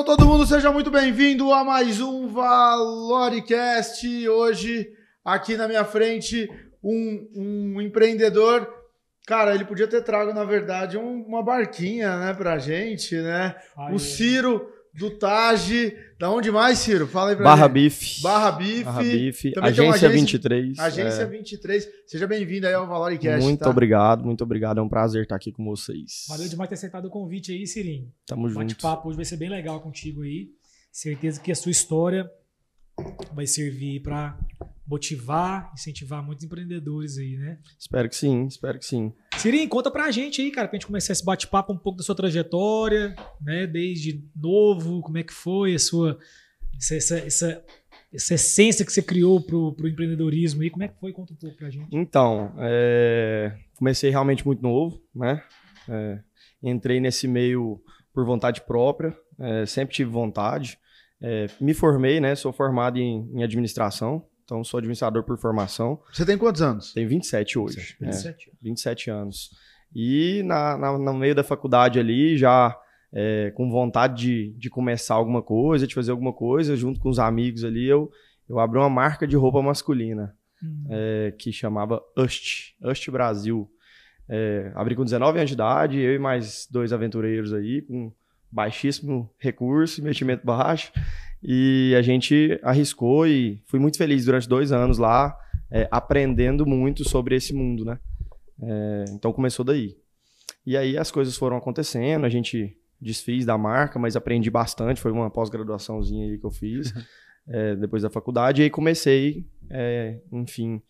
Então todo mundo seja muito bem-vindo a mais um Valoricast. Hoje, aqui na minha frente, um, um empreendedor. Cara, ele podia ter trago, na verdade, um- uma barquinha, né, pra gente, né? O Ciro do Tage. Da onde mais, Ciro? Fala aí pra Barra gente. Bife. Barra Bife. Barra Bife. Agência agência- 23. Agência é. 23. Seja bem-vindo aí ao Valoricast. Muito tá? obrigado, muito obrigado. É um prazer estar aqui com vocês. Valeu demais ter aceitado o convite aí, Sirinho. Tamo O junto. bate-papo hoje vai ser bem legal contigo aí. Certeza que a sua história vai servir para motivar, incentivar muitos empreendedores aí, né? Espero que sim, espero que sim. Sirinho, conta pra gente aí, cara, pra gente começar esse bate-papo um pouco da sua trajetória, né? Desde novo, como é que foi a sua. Essa, essa, essa, essa essência que você criou pro, pro empreendedorismo aí, como é que foi? Conta um pouco pra gente. Então, é, comecei realmente muito novo, né? É, entrei nesse meio por vontade própria, é, sempre tive vontade. É, me formei, né? Sou formado em, em administração, então sou administrador por formação. Você tem quantos anos? Tenho 27 hoje. é. 27 27 anos. E na, na- no meio da faculdade ali, já é, com vontade de, de começar alguma coisa, de fazer alguma coisa, junto com os amigos ali, eu, eu abri uma marca de roupa masculina Hum. é, que chamava Ust, Ust Brasil. É, abri com 19 anos de idade, eu e mais dois aventureiros aí, com baixíssimo recurso, investimento baixo, e a gente arriscou e fui muito feliz durante dois anos lá, é, aprendendo muito sobre esse mundo, né? É, então começou daí. E aí as coisas foram acontecendo, a gente desfiz da marca, mas aprendi bastante, foi uma pós-graduaçãozinha aí que eu fiz, é, depois da faculdade, e aí comecei, é, enfim,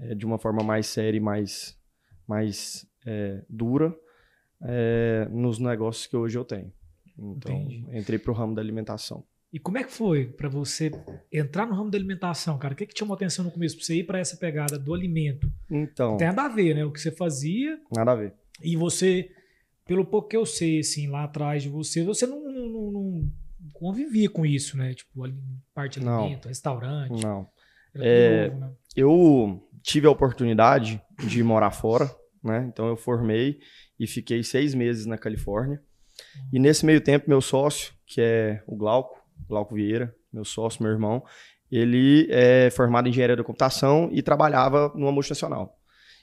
é, de uma forma mais séria e mais, mais é, dura nos negócios que hoje eu tenho. Então, Entendi. entrei pro ramo da alimentação. E como é que foi pra você entrar no ramo da alimentação, cara? O que, que te chamou atenção no começo pra você ir pra essa pegada do alimento? Então, Tem nada a ver, né? O que você fazia nada a ver. e você, pelo pouco que eu sei, assim, lá atrás de você, você não, não- não- não convivia com isso, né? Tipo, parte de Não. alimento, restaurante. Não. É, novo, né? Eu tive a oportunidade de morar fora, né? Então eu formei e fiquei seis meses na Califórnia. E nesse meio tempo, meu sócio, que é o Glauco, Glauco Vieira, meu sócio, meu irmão, ele é formado em engenharia da computação e trabalhava numa multinacional.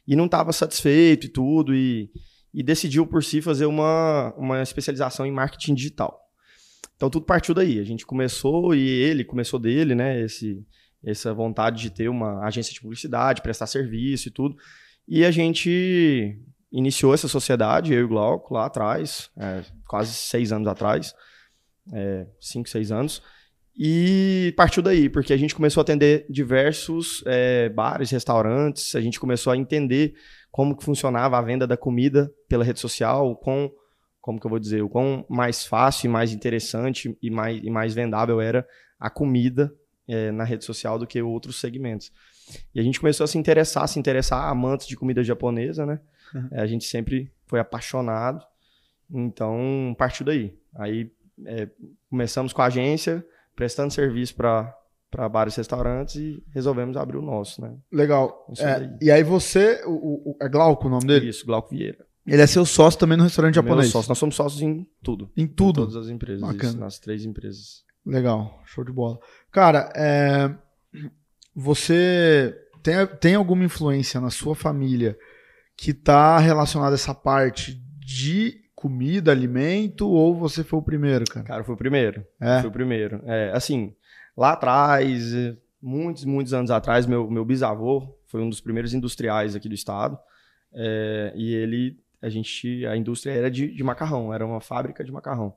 E não estava satisfeito e tudo, e, e decidiu por si fazer uma, uma especialização em marketing digital. Então tudo partiu daí. A gente começou e ele começou dele, né? Esse, essa vontade de ter uma agência de publicidade, prestar serviço e tudo. E a gente iniciou essa sociedade, eu e o Glauco, lá atrás, é, quase seis anos atrás, é, cinco, seis anos. E partiu daí, porque a gente começou a atender diversos é, bares, restaurantes, a gente começou a entender como que funcionava a venda da comida pela rede social, o quão, como que eu vou dizer, o quão mais fácil e mais interessante e mais, e mais vendável era a comida é, na rede social do que outros segmentos. E a gente começou a se interessar, se interessar, amantes de comida japonesa, né? Uhum. É, a gente sempre foi apaixonado, então partiu daí. Aí é, começamos com a agência, prestando serviço para bares e restaurantes e resolvemos abrir o nosso, né? Legal. É, e aí você, o, o- é Glauco o nome dele? Isso, Glauco Vieira. Ele é seu sócio também no restaurante Meu japonês. sócio. Nós somos sócios em tudo. Em Em tudo. todas as empresas, Bacana. isso, nas três empresas. Legal, show de bola. Cara, é, você tem, tem alguma influência na sua família que tá relacionada a essa parte de comida, alimento, ou você foi o primeiro, cara? Cara, foi o primeiro. É. Foi o primeiro. É, assim, lá atrás, eh, muitos, muitos anos atrás, meu, meu bisavô foi um dos primeiros industriais aqui do estado. É, e ele, a gente, a indústria era de, de macarrão, era uma fábrica de macarrão.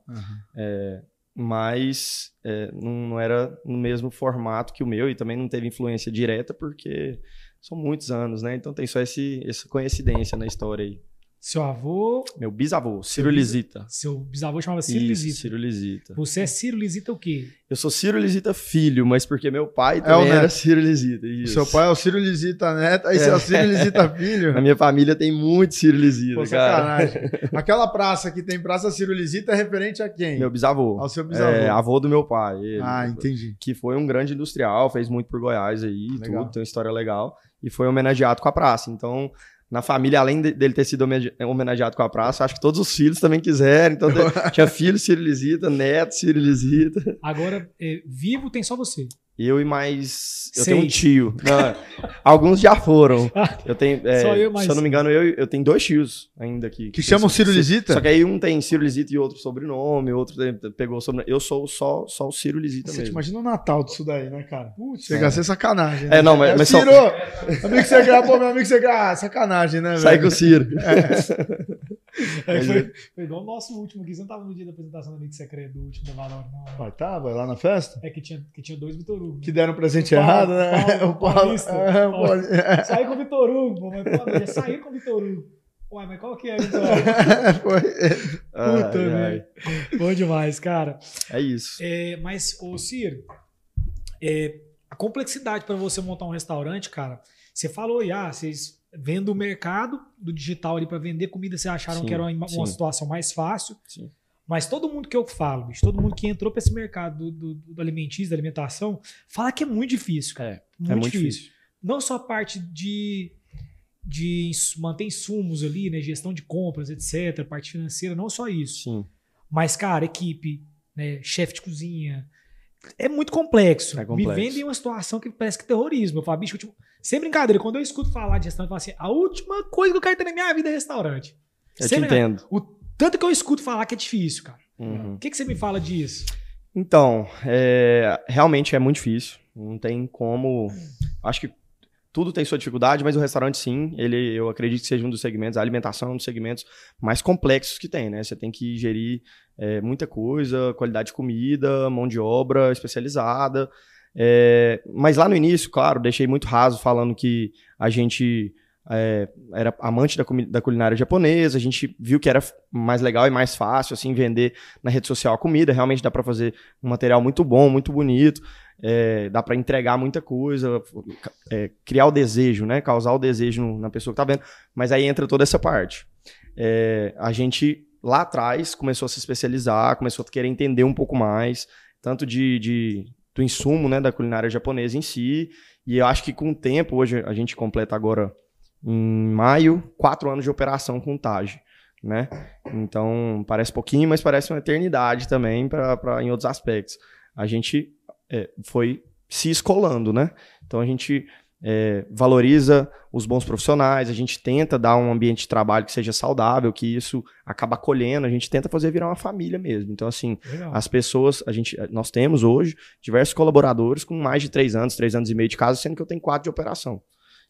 É, mas é, não, não era no mesmo formato que o meu e também não teve influência direta porque são muitos anos, né? Então tem só esse, essa coincidência na história aí. Seu avô, Meu bisavô, Ciro Lisita. seu bisavô chamava Ciro Isso, Lisita. Ciro Lisita. Você é Ciro Lisita o quê? Eu sou Ciro Lisita filho, mas porque meu pai É o também era neto. Ciro Lisita. O Isso. seu pai é o Ciro Lisita Neto, aí você é o Ciro Lisita Filho. Na minha família tem muito Ciro Lisita, Pô, cara. sacanagem. Aquela praça que tem Praça Ciro Lisita é referente a quem? Meu bisavô. Ao seu bisavô. É, avô do meu pai. ele. Ah, entendi. que foi um grande industrial, fez muito por Goiás aí, Legal. tudo, tem uma história legal, e foi homenageado com a praça. Então, na família, além de- dele ter sido homenageado com a praça, acho que todos os filhos também quiseram. Então tinha filho Ciro Lisita, neto Ciro Lisita. Agora, é, vivo tem só você. Eu e mais. Eu tenho um tio. Não, alguns já foram. Eu tenho. é, Só eu mais se eu não me engano, eu, eu tenho dois tios ainda aqui. Que chamam Ciro Lisita? Só que aí um tem Ciro Lisita e outro sobrenome, outro tem- pegou o sobrenome. Eu sou só, só o Ciro Lisita Você mesmo. imagina o Natal disso daí, né, cara? Putz, É. chega a ser sacanagem. né? É, não, mas- mas são- Ciro, amigo que você grava, pô, meu amigo que você grava, ah, sacanagem, né, Sai velho? com o Ciro. É, Foi, foi igual o nosso último aqui. Você não tava no dia da apresentação do Amigo Secreto, do último da Valor, não. né? Vai lá na festa? É que tinha, que tinha dois Vitor Hugo. Que deram um presente Paulo- errado, né? O Paulo. É, Paulo- é. Saí com o Vitor Hugo, mas pô, já saí com o Vitor Hugo. Uai, mas qual que é? Foi. Puta, velho. Bom demais, cara. É isso. É, mas, ô Ciro, é, a complexidade para você montar um restaurante, cara, você falou, ah, vocês vendo o mercado do digital ali para vender comida, vocês acharam Sim, que era uma, uma situação mais fácil. Sim. Mas todo mundo que eu falo, bicho, todo mundo que entrou para esse mercado do, do, do alimentício, da alimentação, fala que é muito difícil, cara. É, Muito, é muito difícil. difícil. Não só a parte de, de manter insumos ali, né, gestão de compras, etc., parte financeira, não só isso. Sim. Mas, cara, equipe, né, chefe de cozinha. É muito complexo. É complexo. Me vendem uma situação que parece que é terrorismo. Eu falo, bicho, último... sem brincadeira, quando eu escuto falar de restaurante, eu falo assim: a última coisa que eu quero ter na minha vida é restaurante. Eu Sem te brincadeira. entendo. O tanto que eu escuto falar que é difícil, cara. Uhum. O que, que você me fala disso? Então, é, realmente é muito difícil. Não tem como. Acho que tudo tem sua dificuldade, mas o restaurante, sim, ele, eu acredito que seja um dos segmentos, a alimentação é um dos segmentos mais complexos que tem, né? Você tem que gerir é, muita coisa, qualidade de comida, mão de obra especializada. É, mas lá no início, claro, deixei muito raso falando que a gente é, era amante da, da culinária japonesa, a gente viu que era mais legal e mais fácil, assim, vender na rede social a comida, realmente dá para fazer um material muito bom, muito bonito, é, dá para entregar muita coisa, é, criar o desejo, né, causar o desejo na pessoa que tá vendo, mas aí entra toda essa parte. É, a gente lá atrás começou a se especializar, começou a querer entender um pouco mais, tanto de, de- do insumo, né, da culinária japonesa em si, e eu acho que com o tempo, hoje a gente completa agora em maio, quatro anos de operação com o Taj, né? Então, parece pouquinho, mas parece uma eternidade também pra, pra, em outros aspectos. A gente é, foi se escolando, né? Então, a gente é, valoriza os bons profissionais, a gente tenta dar um ambiente de trabalho que seja saudável, que isso acaba acolhendo, a gente tenta fazer virar uma família mesmo. Então, assim, Legal. as pessoas, a gente, nós temos hoje diversos colaboradores com mais de três anos, três anos e meio de casa, sendo que eu tenho quatro de operação.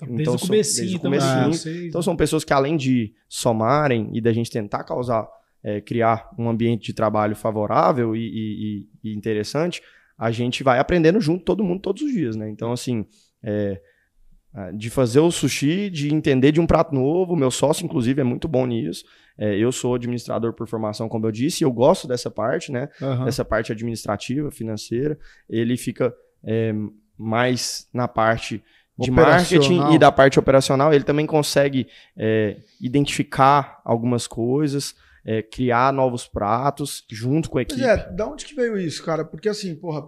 Desde então o são- desde o então, comecinho. vocês- Então são pessoas que além de somarem e da gente tentar causar, é, criar um ambiente de trabalho favorável e, e- e- interessante, a gente vai aprendendo junto todo mundo todos os dias, né? Então assim, é, de fazer o sushi, de entender de um prato novo, meu sócio inclusive é muito bom nisso. É, eu sou administrador por formação, como eu disse, e eu gosto dessa parte, né? Aham. dessa parte administrativa, financeira, ele fica é, mais na parte de marketing e da parte operacional. Ele também consegue é, identificar algumas coisas, é, criar novos pratos junto com a Pois equipe. é, da onde que veio isso, cara? Porque assim, porra,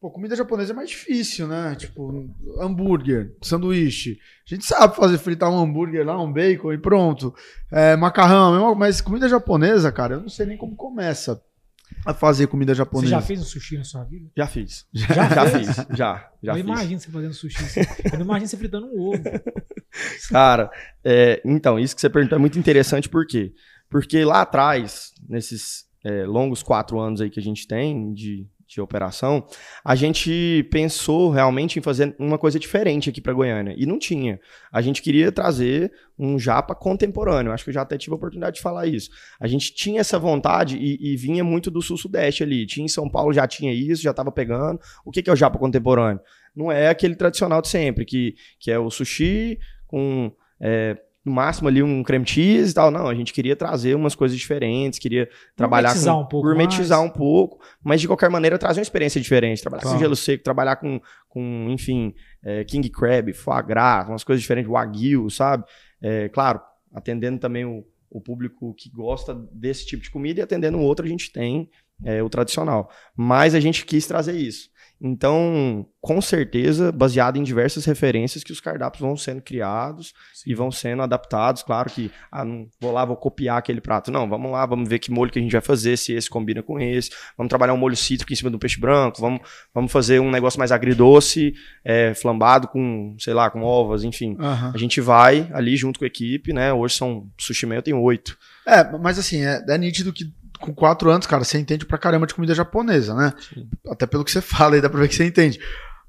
pô, comida japonesa é mais difícil, né? Tipo, hambúrguer, sanduíche. A gente sabe fazer fritar um hambúrguer lá, um bacon e pronto. É, macarrão, mas comida japonesa, cara, eu não sei nem como começa a fazer comida Você japonesa. já fez um sushi na sua vida? Já fiz. Já Já fez? fiz. Já. Já eu fiz. imagino você fazendo sushi. assim. Eu não imagino você fritando um ovo. Cara, é, então, isso que você perguntou é muito interessante, por quê? Porque lá atrás, nesses é, longos quatro anos aí que a gente tem de, de operação, a gente pensou realmente em fazer uma coisa diferente aqui para Goiânia. E não tinha. A gente queria trazer um japa contemporâneo. Acho que eu já até tive a oportunidade de falar isso. A gente tinha essa vontade e, e vinha muito do sul-sudeste ali. Tinha em São Paulo, já tinha isso, já estava pegando. O que, que é o japa contemporâneo? Não é aquele tradicional de sempre, que, que é o sushi com é, no máximo ali um creme cheese e tal. Não, a gente queria trazer umas coisas diferentes, queria trabalhar Gourmetizar com um pouco gourmetizar mais. um pouco, mas de qualquer maneira trazer uma experiência diferente, trabalhar Claro. com gelo seco, trabalhar com, com enfim, é, king crab, foie gras, umas coisas diferentes, wagyu, sabe? É, claro, atendendo também o, o público que gosta desse tipo de comida e atendendo o outro a gente tem é, o tradicional. Mas a gente quis trazer isso. Então, com certeza, baseado em diversas referências que os cardápios vão sendo criados e vão sendo adaptados. Claro que, ah, não vou lá, vou copiar aquele prato. Não, vamos lá, vamos ver que molho que a gente vai fazer, se esse combina com esse. Vamos trabalhar um molho cítrico em cima do peixe branco. Vamos, vamos fazer um negócio mais agridoce, é, flambado com, sei lá, com ovas, enfim. A gente vai ali junto com a equipe, né? Hoje são, sushi eu tenho oito. É, mas assim, é, é nítido que com quatro anos, cara, você entende pra caramba de comida japonesa, né? Até pelo que você fala aí, dá pra ver que você entende.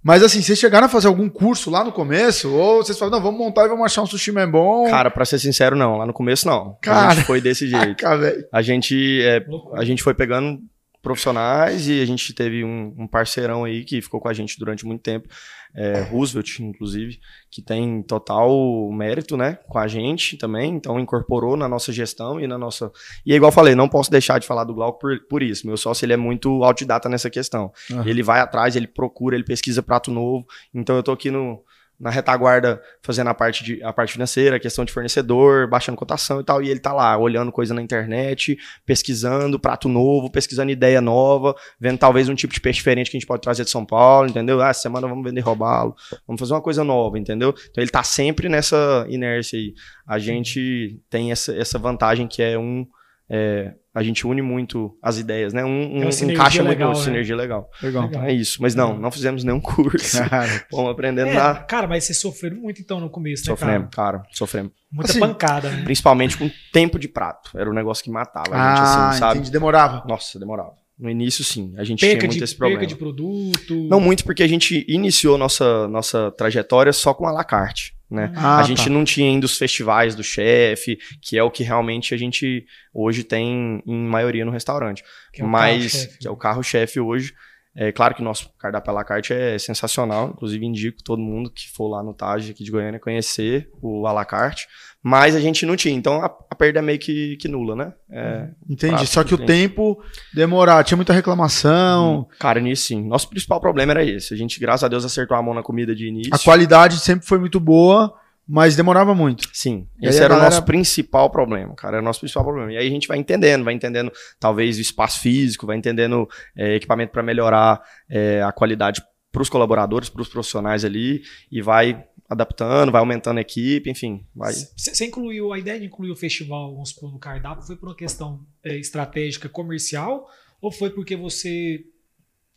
Mas assim, vocês chegaram a fazer algum curso lá no começo? Ou vocês falaram, não, vamos montar e vamos achar um sushi man bom? Cara, pra ser sincero, não. Lá no começo, não. A Cara. gente foi desse jeito. Caraca. A gente, é, a gente foi pegando profissionais e a gente teve um, um parceirão aí que ficou com a gente durante muito tempo, é, Roosevelt, inclusive, que tem total mérito, né, com a gente também, então incorporou na nossa gestão e na nossa... E é igual eu falei, não posso deixar de falar do Glauco por, por isso, meu sócio, ele é muito autodidata nessa questão. Aham. Ele vai atrás, ele procura, ele pesquisa prato novo, então eu tô aqui no... Na retaguarda, fazendo a parte, de, a parte financeira, a questão de fornecedor, baixando cotação e tal, e ele tá lá, olhando coisa na internet, pesquisando prato novo, pesquisando ideia nova, vendo talvez um tipo de peixe diferente que a gente pode trazer de São Paulo, entendeu? Ah, essa semana vamos vender robalo, vamos fazer uma coisa nova, entendeu? Então ele tá sempre nessa inércia aí. A gente tem essa, essa vantagem que é um. É, a gente une muito as ideias, né? Um, É um sinergia encaixa muito, legal, né? sinergia legal. Legal. Então é isso. Mas não, não fizemos nenhum curso. Cara, Vamos aprendendo É, na. cara, mas vocês sofreram muito então no começo, né, Sofremos, cara? cara, sofremos. Muita Assim, pancada, né? Principalmente com tempo de prato. Era um negócio que matava a gente, ah, assim, sabe? entendi, demorava. Nossa, demorava. No início, sim. A gente Perca tinha muito de, esse perca problema. de produto. Não muito, porque a gente iniciou nossa, nossa trajetória só com a la carte, né? Ah, a gente tá. não tinha ainda os festivais do chefe, que é o que realmente a gente hoje tem em maioria no restaurante. que é Mas, que é o carro-chefe hoje. É claro que nosso cardápio à la carte é sensacional, inclusive indico todo mundo que for lá no Taj aqui de Goiânia conhecer o à la carte, mas a gente não tinha, então a, a perda é meio que, que nula, né? É, Entendi. prato Só que o tem. tempo demorava, tinha muita reclamação. Cara, nisso sim. Nosso principal problema era esse. A gente, graças a Deus, acertou a mão na comida de início. A qualidade sempre foi muito boa, mas demorava muito. Sim, E esse era o nosso principal problema, cara, era o nosso principal problema. E aí a gente vai entendendo, vai entendendo talvez o espaço físico, vai entendendo é, equipamento para melhorar é, a qualidade para os colaboradores, para os profissionais ali, e vai adaptando, vai aumentando a equipe, enfim, vai. Você você incluiu, a ideia de incluir o festival vamos supor, no cardápio foi por uma questão é, estratégica comercial ou foi porque você,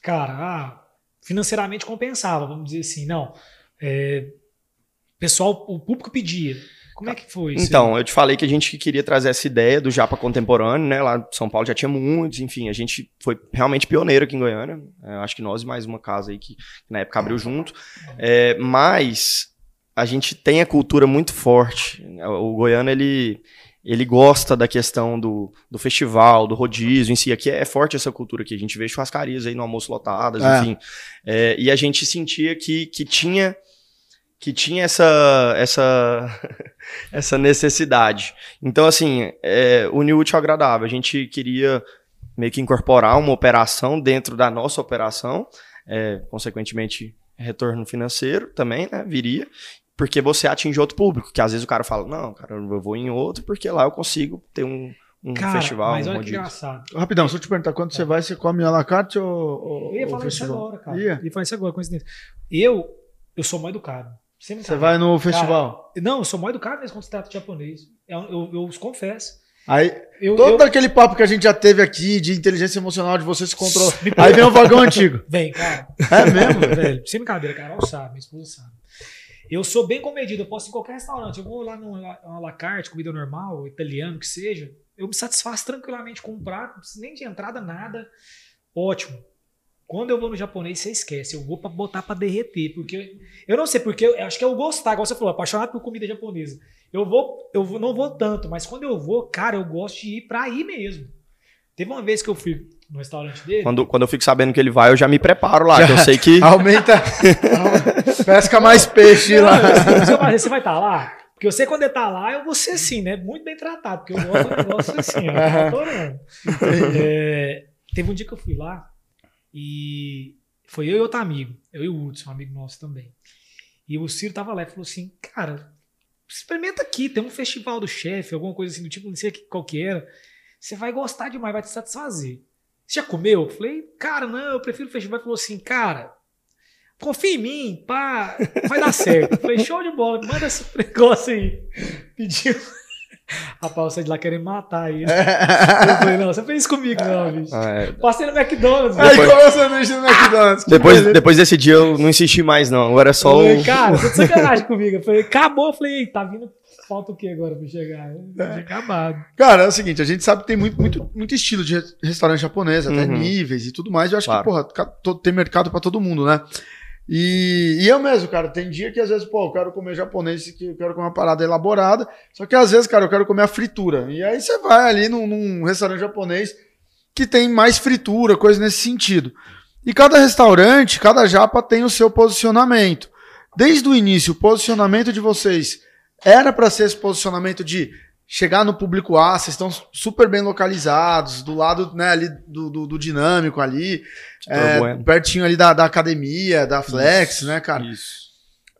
cara, ah, financeiramente compensava, vamos dizer assim, não, é, pessoal, o público pedia. Como é que foi isso? Então, eu te falei que a gente queria trazer essa ideia do Japa contemporâneo, né? Lá em São Paulo já tinha muitos, enfim, a gente foi realmente pioneiro aqui em Goiânia. É, acho que nós e mais uma casa aí que, que na época abriu junto. É, mas a gente tem a cultura muito forte. O Goiano, ele, ele gosta da questão do, do festival, do rodízio em si. Aqui é forte essa cultura aqui. A gente vê churrascarias aí no almoço lotadas, É. enfim. É, e a gente sentia que, que tinha que tinha essa essa essa necessidade. Então, assim, é, o útil ao agradável. A gente queria meio que incorporar uma operação dentro da nossa operação, é, consequentemente, retorno financeiro também, né? Viria. Porque você atinge outro público, que às vezes o cara fala, não, cara, eu vou em outro, porque lá eu consigo ter um, um Cara, festival, mas um olha que rodízio. engraçado. Rapidão, se eu te perguntar, quando você vai, você come à la carte ou, ou, Eu ia falar isso agora, cara. Ia? Eu ia falar isso agora, coincidência. Eu, eu sou mal educado. Você vai no festival. Não, eu sou mal educado mesmo quando se trata de japonês. Eu, eu, eu os confesso. Aí, Eu, todo eu- aquele papo que a gente já teve aqui de inteligência emocional, de você se controlar. Aí vem o vagão antigo. Vem, cara. É mesmo? velho. Sem brincadeira, cara. Carol sabe, minha esposa sabe. Eu sou bem comedido, eu posso ir em qualquer restaurante. Eu vou lá num à la carte, comida normal, italiano, que seja. Eu me satisfaço tranquilamente com um prato, não preciso nem de entrada, nada. Ótimo. Quando eu vou no japonês, você esquece. Eu vou pra botar pra derreter. Porque eu não sei, porque eu acho que é o gostar, igual você falou, apaixonado por comida japonesa. Eu vou, eu vou, não vou tanto, mas quando eu vou, cara, eu gosto de ir pra ir mesmo. Teve uma vez que eu fui no restaurante dele. Quando, quando eu fico sabendo que ele vai, eu já me preparo lá, que eu sei que... Aumenta. Pesca mais peixe lá. Não, você vai- Você vai estar lá? Porque eu sei quando ele tá lá, eu vou ser assim, né? Muito bem tratado, porque eu gosto do negócio assim, ó. Adorando. É, teve um dia que eu fui lá e foi eu e outro amigo, eu e o Hudson, um amigo nosso também. E o Ciro tava lá e falou assim: Cara, experimenta aqui, tem um festival do chefe, alguma coisa assim do tipo, não sei qual que era. Você vai gostar demais, vai te satisfazer. Você já comeu? Eu falei, cara, não, eu prefiro o festival. Ele falou assim, cara, confia em mim, pá, vai dar certo. Falei, show de bola, manda esse negócio aí. Pediu. Rapaz, você de lá querendo matar ele. Eu falei, não, você fez isso comigo, não, bicho. Ah, é. Passei no McDonald's. Aí comeu o sanduíche no McDonald's. Depois, depois desse dia eu não insisti mais, não. Agora é só Eu o. falei, Cara, tô de sacanagem comigo. Eu falei, acabou. Eu falei, "Ei, tá vindo. Falta o que agora pra chegar? Tinha acabado. Cara, é o seguinte, a gente sabe que tem muito, muito, muito estilo de re- restaurante japonês, até Uhum. níveis e tudo mais. Eu acho Claro. que, porra, tem mercado pra todo mundo, né? E, e eu mesmo, cara, tem dia que às vezes, pô, eu quero comer japonês, que eu quero comer uma parada elaborada, só que às vezes, cara, eu quero comer a fritura. E aí você vai ali num, num restaurante japonês que tem mais fritura, coisa nesse sentido. E cada restaurante, cada japa tem o seu posicionamento. Desde o início, o posicionamento de vocês era para ser esse posicionamento de chegar no público A, vocês estão super bem localizados, do lado né, ali do, do, do dinâmico ali, é, bueno. pertinho ali da, da academia, da Flex, Isso, né, cara? Isso.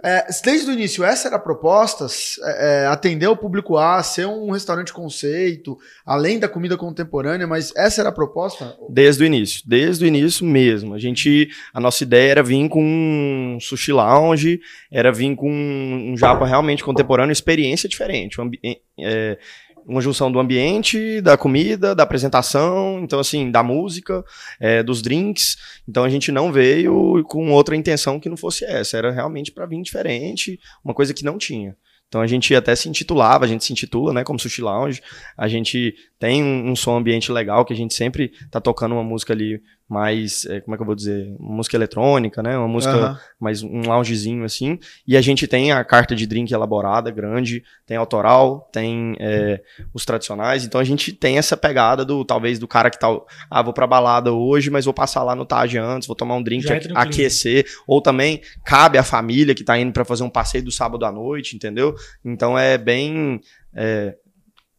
É, desde o início, essa era a proposta? É, é, atender o público A, ser um restaurante conceito, além da comida contemporânea, mas essa era a proposta? Desde o início, desde o início mesmo. A gente, a nossa ideia era vir com um sushi lounge, era vir com um japa realmente contemporâneo, experiência diferente, um é, uma junção do ambiente, da comida, da apresentação, então assim, da música, é, dos drinks. Então a gente não veio com outra intenção que não fosse essa, era realmente para vir diferente, uma coisa que não tinha. Então a gente até se intitulava, a gente se intitula, né, como Sushi Lounge. A gente tem um, um som ambiente legal, que a gente sempre tá tocando uma música ali mais, eh, como é que eu vou dizer, uma música eletrônica, né, uma música Aham. mais um loungezinho assim. E a gente tem a carta de drink elaborada, grande, tem autoral, tem eh, os tradicionais. Então a gente tem essa pegada do talvez do cara que tá, ah, vou pra balada hoje, mas vou passar lá no Taj antes, vou tomar um drink, aquecer, ou também cabe à família que tá indo pra fazer um passeio do sábado à noite, entendeu? Então é bem é,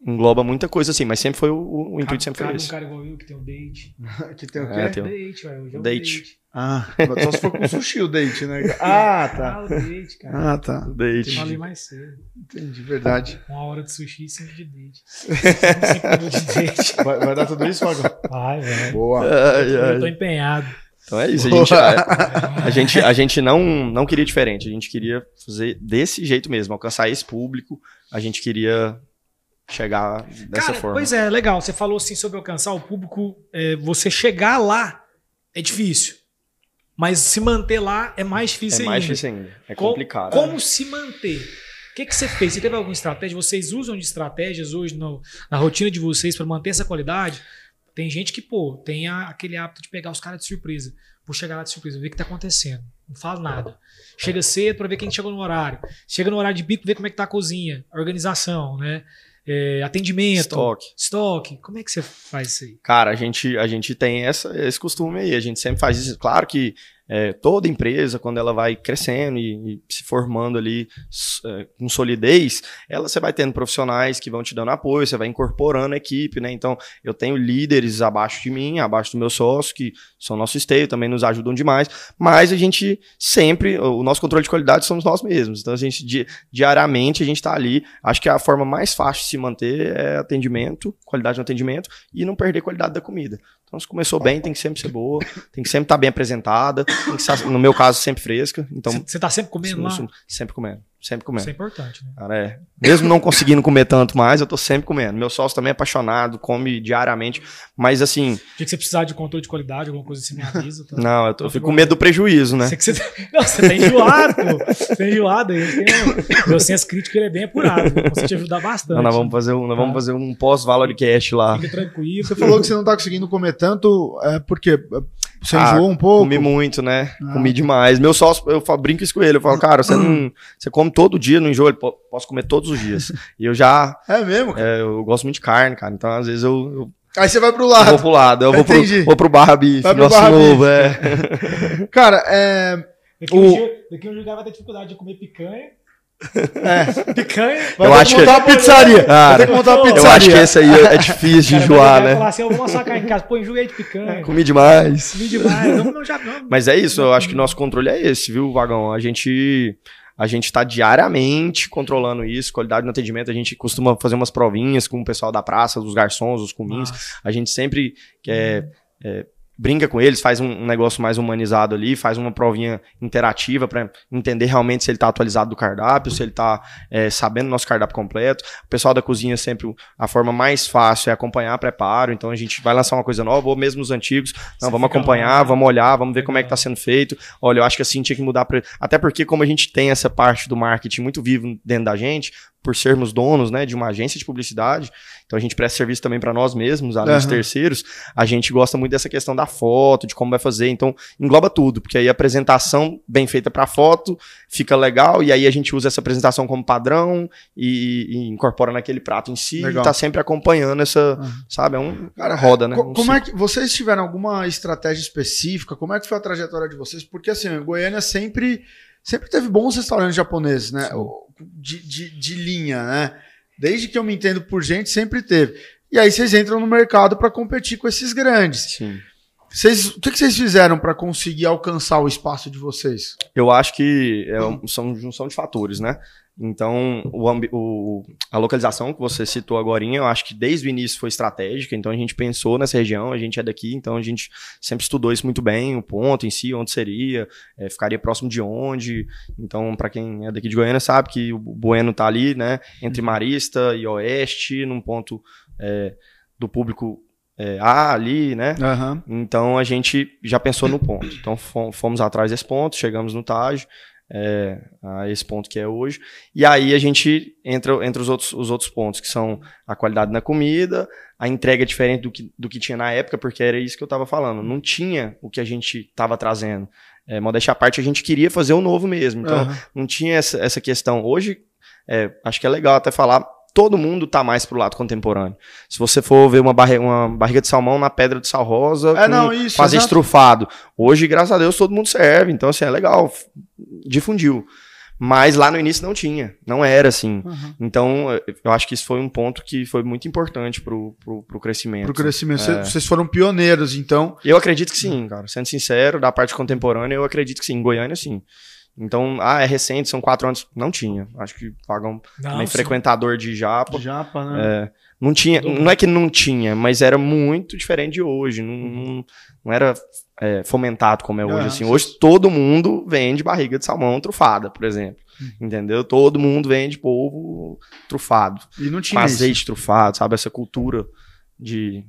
engloba muita coisa assim, mas sempre foi o, o intuito sempre foi Cabe um esse. cara igual eu que tem um date. que tem o quê? É, tem- Date, velho. Hoje é um Date. Ah, só se for com sushi o date, né? Ah, tá. Ah, o date, cara. Ah, tá. Eu Date. falei mais cedo. Entendi, verdade. Uma hora de sushi e cinco de date. cinco de date. Vai, vai dar tudo isso, Magão? Vai, velho. Boa. Ai, Eu tô ai. empenhado. Então é isso, a gente, a, a gente, a gente não, não queria diferente, a gente queria fazer desse jeito mesmo, alcançar esse público, a gente queria chegar dessa Cara, forma. pois é, legal. Você falou assim sobre alcançar o público. é, você chegar lá é difícil. Mas se manter lá é mais difícil é mais ainda. difícil ainda, é Co- complicado. Como se manter? O que, que você fez? Você teve alguma estratégia? Vocês usam de estratégias hoje no- na rotina de vocês para manter essa qualidade? Tem gente que, pô, tem a- aquele hábito de pegar os caras de surpresa. Vou chegar lá de surpresa, ver o que tá acontecendo. Não falo nada. Chega cedo para ver quem chegou no horário. Chega no horário de bico, ver como é que tá a cozinha, a organização, né? É, atendimento, Estoque. estoque. Como é que você faz isso aí? Cara, a gente, a gente tem essa, esse costume aí, a gente sempre faz isso. Claro que é, toda empresa, quando ela vai crescendo e, e se formando ali é, com solidez, ela você vai tendo profissionais que vão te dando apoio, você vai incorporando a equipe, né? Então, eu tenho líderes abaixo de mim, abaixo do meu sócio, que são nosso esteio, também nos ajudam demais, mas a gente sempre, o nosso controle de qualidade somos nós mesmos. Então, a gente, di- diariamente, a gente está ali. Acho que a forma mais fácil de se manter é atendimento, qualidade no atendimento e não perder qualidade da comida. Então, se começou bem, tem que sempre ser boa, tem que sempre estar bem apresentada, tem que estar, no meu caso, sempre fresca. Então, Você tá sempre comendo lá? sempre comendo, sempre comendo. Isso é importante, né? Cara, é. Mesmo não conseguindo comer tanto mais, eu tô sempre comendo. Meu sócio também é apaixonado, come diariamente, mas assim, O dia que você precisar de controle de qualidade, alguma coisa assim, me avisa. Tá? não, eu, tô- eu fico com medo do prejuízo, né? Sei que você, não, você tá enjoado, pô. Você tá enjoado. Tem, meu senso crítico ele é bem apurado. Eu consigo te ajudar bastante. Não, nós vamos fazer um, nós vamos Tá. fazer um pós-Valorcast lá. Fica tranquilo. Você falou que você não tá conseguindo comer tanto, é porque você Ah, enjoou um pouco? Comi muito, né? Ah. Comi demais. Meu sócio, eu falo, brinco isso com ele. Eu falo, cara, você não. Você come todo dia, não enjoa? Ele, "Pô, posso comer todos os dias. E eu já. É mesmo? é, eu gosto muito de carne, cara. Então, às vezes, eu, eu Aí você vai pro vou lado. pro lado. Eu vou pro, vou pro Barra Bife. Vai pro Nosso Barra novo, Bife. é. Cara, é. Daqui, O- um dia, daqui um lugar vai ter dificuldade de comer picanha. É. Picanha. Vai Eu acho que montar uma pizzaria. Cara, vai ter que montar uma eu pizzaria. Eu acho que esse aí é, difícil de enjoar, falar né? assim, eu vou massacrar em casa. Pô, enjoei de picanha. Comi demais. Comi demais. Não, não, já não. Mas é isso, eu acho que nosso controle é esse, viu, Vagão? A gente a gente está diariamente controlando isso, qualidade no atendimento. A gente costuma fazer umas provinhas com o pessoal da praça, dos garçons, os comins. Massa. A gente sempre quer é, brinca com eles, faz um, negócio mais humanizado ali, faz uma provinha interativa para entender realmente se ele está atualizado do cardápio, se ele está é, sabendo o nosso cardápio completo. O pessoal da cozinha sempre a forma mais fácil é acompanhar preparo, então a gente vai lançar uma coisa nova, ou mesmo os antigos, não, vamos acompanhar, vamos olhar, vamos ver como é que está sendo feito. Olha, eu acho que assim tinha que mudar, pra... até porque como a gente tem essa parte do marketing muito vivo dentro da gente, por sermos donos né, de uma agência de publicidade, então a gente presta serviço também para nós mesmos, além uhum. dos terceiros, a gente gosta muito dessa questão da foto, de como vai fazer, então engloba tudo, porque aí a apresentação bem feita para foto fica legal, e aí a gente usa essa apresentação como padrão e, e incorpora naquele prato em si, legal. e tá sempre acompanhando essa, uhum. sabe, é um cara roda, né? como é que vocês tiveram alguma estratégia específica? Como é que foi a trajetória de vocês? Porque assim, Goiânia sempre sempre teve bons restaurantes japoneses, né? De, de, de, linha, né? Desde que eu me entendo por gente, sempre teve. E aí vocês entram no mercado para competir com esses grandes. Sim. Vocês, o que, que vocês fizeram para conseguir alcançar o espaço de vocês? Eu acho que é, são junção de fatores, né? Então, o, o, a localização que você citou agora, eu acho que desde o início foi estratégica. Então, a gente pensou nessa região, a gente é daqui, então a gente sempre estudou isso muito bem, o ponto em si, onde seria, é, ficaria próximo de onde. Então, para quem é daqui de Goiânia, sabe que o Bueno está ali, né, entre uhum. Marista e Oeste, num ponto é, do público é, A ali, né? Uhum. Então, a gente já pensou no ponto. Então, fomos atrás desse ponto, chegamos no Taj é, a esse ponto que é hoje. E aí a gente entra entre os outros, os outros pontos, que são a qualidade na comida, a entrega diferente do que, do que tinha na época, porque era isso que eu estava falando. Não tinha o que a gente estava trazendo. É, modéstia à parte, a gente queria fazer o novo mesmo. Então, uhum. não tinha essa, essa questão. Hoje, é, acho que é legal até falar todo mundo tá mais pro lado contemporâneo. Se você for ver uma, barri uma barriga de salmão na pedra de sal rosa, é, não, isso, fazer exato. estrufado. Hoje, graças a Deus, todo mundo serve. Então, assim, é legal. Difundiu. Mas lá no início não tinha, não era assim. Uhum. Então, eu acho que isso foi um ponto que foi muito importante pro, pro, pro crescimento. Pro crescimento. É. Vocês foram pioneiros, então. Eu acredito que sim, cara. Sendo sincero, da parte contemporânea, eu acredito que sim. Em Goiânia, sim. Então, ah, é recente, são quatro anos. Não tinha. Acho que pagam um frequentador de japa. De japa, né? É, não tinha, não é que não tinha, mas era muito diferente de hoje. Não, não, não era é, fomentado como é hoje. assim. Hoje todo mundo vende barriga de salmão trufada, por exemplo. Uhum. Entendeu? Todo mundo vende polvo trufado. E não tinha. Azeite trufado, sabe? Essa cultura de.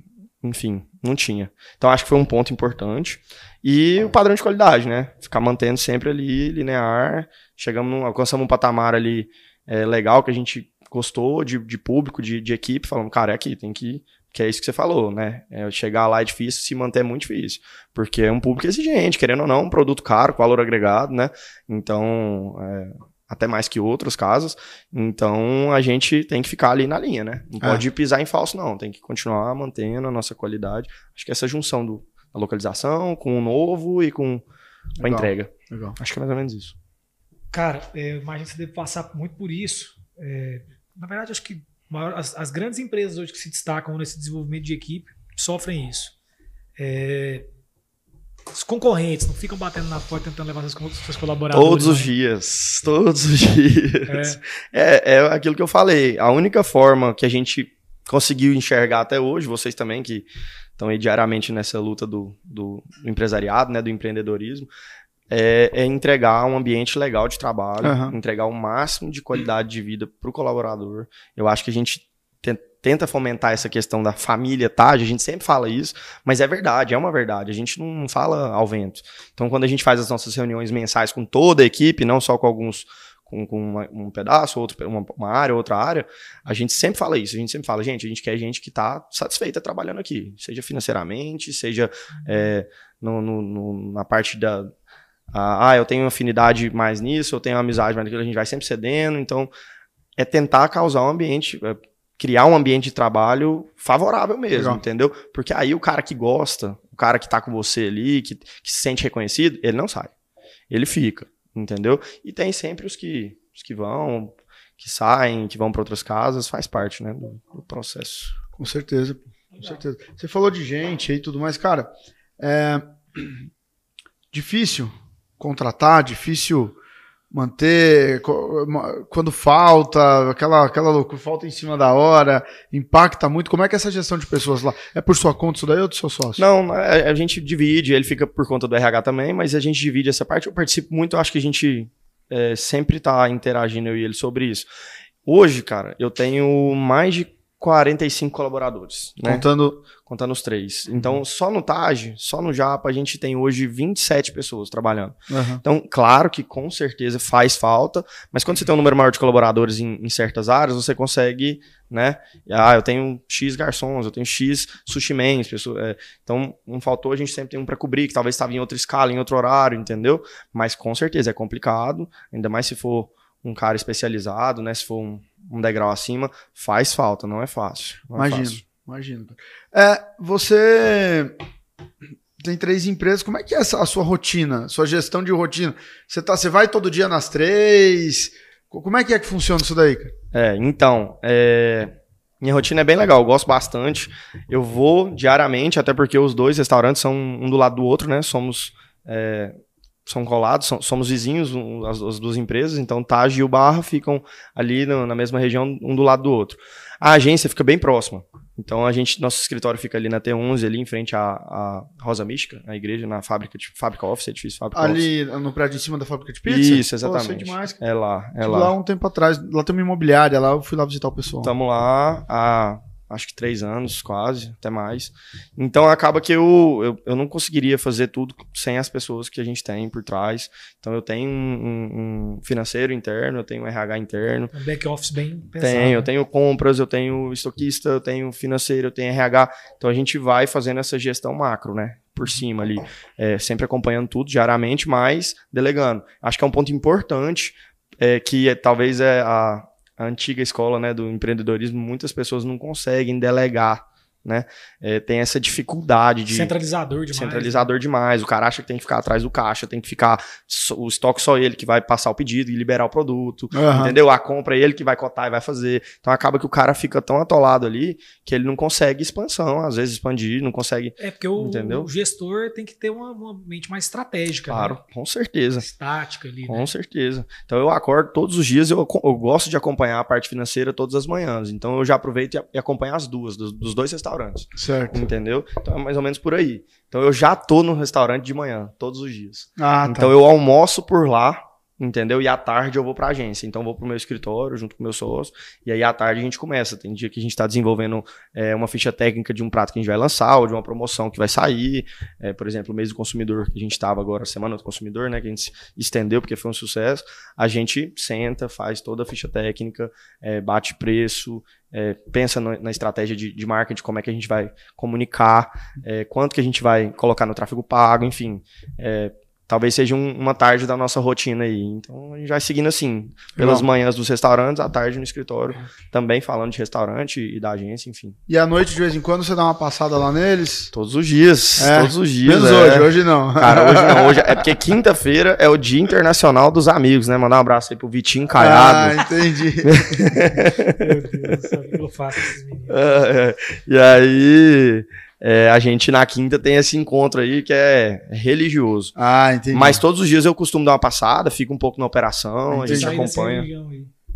Enfim, não tinha. Então acho que foi um ponto importante. E o padrão de qualidade, né? Ficar mantendo sempre ali, linear. Chegamos, num, alcançamos um patamar ali é, legal que a gente gostou de, de público, de, de equipe, falando, cara, é aqui, tem que que é isso que você falou, né? É, chegar lá é difícil, se manter é muito difícil. Porque é um público exigente, querendo ou não, um produto caro, com valor agregado, né? Então, é, até mais que outros casos. Então, a gente tem que ficar ali na linha, né? Não pode é. pisar em falso, não. Tem que continuar mantendo a nossa qualidade. Acho que essa junção do, da localização com o novo e com a entrega. Legal. Acho que é mais ou menos isso. Cara, é, imagino que você deve passar muito por isso. É, na verdade, acho que maior, as, as, grandes empresas hoje que se destacam nesse desenvolvimento de equipe sofrem isso. É, os concorrentes não ficam batendo na porta tentando levar seus, seus colaboradores. Todos os dias. Todos os dias. É. é. É, aquilo que eu falei. A única forma que a gente conseguiu enxergar até hoje, vocês também que estão aí diariamente nessa luta do, do, do empresariado, né, do empreendedorismo, é, é, entregar um ambiente legal de trabalho, uhum. entregar o máximo de qualidade de vida para o colaborador. Eu acho que a gente tenta fomentar essa questão da família, tá? A gente sempre fala isso, mas é verdade, é uma verdade. A gente não fala ao vento. Então, quando a gente faz as nossas reuniões mensais com toda a equipe, não só com alguns com, com uma, um pedaço, outro, uma, uma, área, outra área, a gente sempre fala isso. A gente sempre fala, gente, a gente quer gente que está satisfeita trabalhando aqui, seja financeiramente, seja é, no, no, no, na parte da ah, eu tenho afinidade mais nisso, eu tenho amizade mais naquilo, a gente vai sempre cedendo. Então, é tentar causar um ambiente, é, criar um ambiente de trabalho favorável mesmo, Legal. entendeu? Porque aí o cara que gosta, o cara que tá com você ali, que, que se sente reconhecido, ele não sai. Ele fica, entendeu? E tem sempre os que, os que vão, que saem, que vão para outras casas, faz parte, né, do, do processo. Com certeza, com certeza. Você falou de gente e tudo mais, cara. É difícil contratar, difícil manter quando falta, aquela, aquela loucura, falta em cima da hora, impacta muito. Como é que é essa gestão de pessoas lá? É por sua conta isso daí ou do seu sócio? Não, a, a gente divide, ele fica por conta do RH também, mas a gente divide essa parte. Eu participo muito, eu acho que a gente é, sempre tá interagindo eu e ele sobre isso. Hoje, cara, eu tenho mais de 45 colaboradores, né? Contando. Contando os três. Então, só no TAG, só no Japa, a gente tem hoje 27 pessoas trabalhando. Aham. Então, claro que com certeza faz falta, mas quando você tem um número maior de colaboradores em, em certas áreas, você consegue, né? Ah, eu tenho X garçons, eu tenho X sushi mans, pessoa, é, então não faltou, a gente sempre tem um para cobrir, que talvez estava em outra escala, em outro horário, entendeu? Mas com certeza é complicado, ainda mais se for um cara especializado, né? Se for um, um degrau acima, faz falta, não é fácil. não é Imagino. fácil. Imagino. É, você tem três empresas, como é que é a sua rotina, sua gestão de rotina? Você, tá, você vai todo dia nas três? Co- Como é que é que funciona isso daí, cara? É, então, é, minha rotina é bem legal, eu gosto bastante. Eu vou diariamente, até porque os dois restaurantes são um do lado do outro, né? Somos é, são colados, são- somos vizinhos, um, as, as duas empresas, então Taj e o Barra ficam ali no- na mesma região, um do lado do outro. A agência fica bem próxima. Então a gente, nosso escritório fica ali na T11, ali em frente à, à Rosa Mística, a igreja, na fábrica, de, fábrica office, edifício fábrica office. Ali no prédio em cima da fábrica de pizza? Isso, Pô, exatamente. cara. É lá, é Tive lá. lá um tempo atrás. Lá tem uma imobiliária, lá eu fui lá visitar o pessoal. Estamos lá há acho que três anos, quase, até mais. Então acaba que eu, eu, eu não conseguiria fazer tudo sem as pessoas que a gente tem por trás. Então eu tenho um, um- financeiro interno, eu tenho um RH interno, Um back office bem pensado. tenho, eu né? tenho compras, eu tenho estoquista, eu tenho financeiro, eu tenho RH. Então a gente vai fazendo essa gestão macro, né? Por cima ali, É, sempre acompanhando tudo diariamente, mas delegando. Acho que é um ponto importante é, que é, talvez é a, a antiga escola né, do empreendedorismo, muitas pessoas não conseguem delegar, né? É, tem essa dificuldade de Centralizador demais. centralizador demais. O cara acha que tem que ficar atrás do caixa, tem que ficar o estoque só ele que vai passar o pedido e liberar o produto. Aham. Entendeu? A compra é ele que vai cotar e vai fazer. Então acaba que o cara fica tão atolado ali que ele não consegue expansão, às vezes expandir, não consegue. É porque o, Entendeu? o gestor tem que ter uma, uma mente mais estratégica. Claro, Né? com certeza. Estática ali. Com né? certeza. Então eu acordo todos os dias, eu, eu gosto de acompanhar a parte financeira todas as manhãs. Então eu já aproveito e, e acompanho as duas, dos, dos dois restaurantes. Certo. Entendeu? Então é mais ou menos por aí. Então eu já tô no restaurante de manhã, todos os dias. Ah, tá. Então eu almoço por lá, entendeu? E à tarde eu vou pra agência. Então vou pro meu escritório junto com o meu sócio. E aí à tarde a gente começa. Tem dia que a gente tá desenvolvendo é, uma ficha técnica de um prato que a gente vai lançar, ou de uma promoção que vai sair. É, por exemplo, o mês do consumidor que a gente tava agora, semana do consumidor, né? Que a gente estendeu porque foi um sucesso. A gente senta, faz toda a ficha técnica, é, bate preço. é, pensa no- na estratégia de, de marketing, como é que a gente vai comunicar, é, quanto que a gente vai colocar no tráfego pago, enfim. É, talvez seja um- uma tarde da nossa rotina aí. Então a gente vai seguindo assim, pelas Legal. manhãs dos restaurantes, à tarde no escritório, também falando de restaurante e da agência, enfim. E à noite, de vez em quando, você dá uma passada lá neles? Todos os dias, É, todos os dias. Menos é. hoje, hoje não. Cara, hoje não, hoje é porque quinta-feira é o Dia Internacional dos Amigos, né? Mandar um abraço aí pro Vitinho Caiado. Ah, entendi. Meu Deus eu faço com esses meninos? É, e aí, é, a gente na quinta tem esse encontro aí que é religioso. Ah, entendi. Mas todos os dias eu costumo dar uma passada, fico um pouco na operação, a gente acompanha.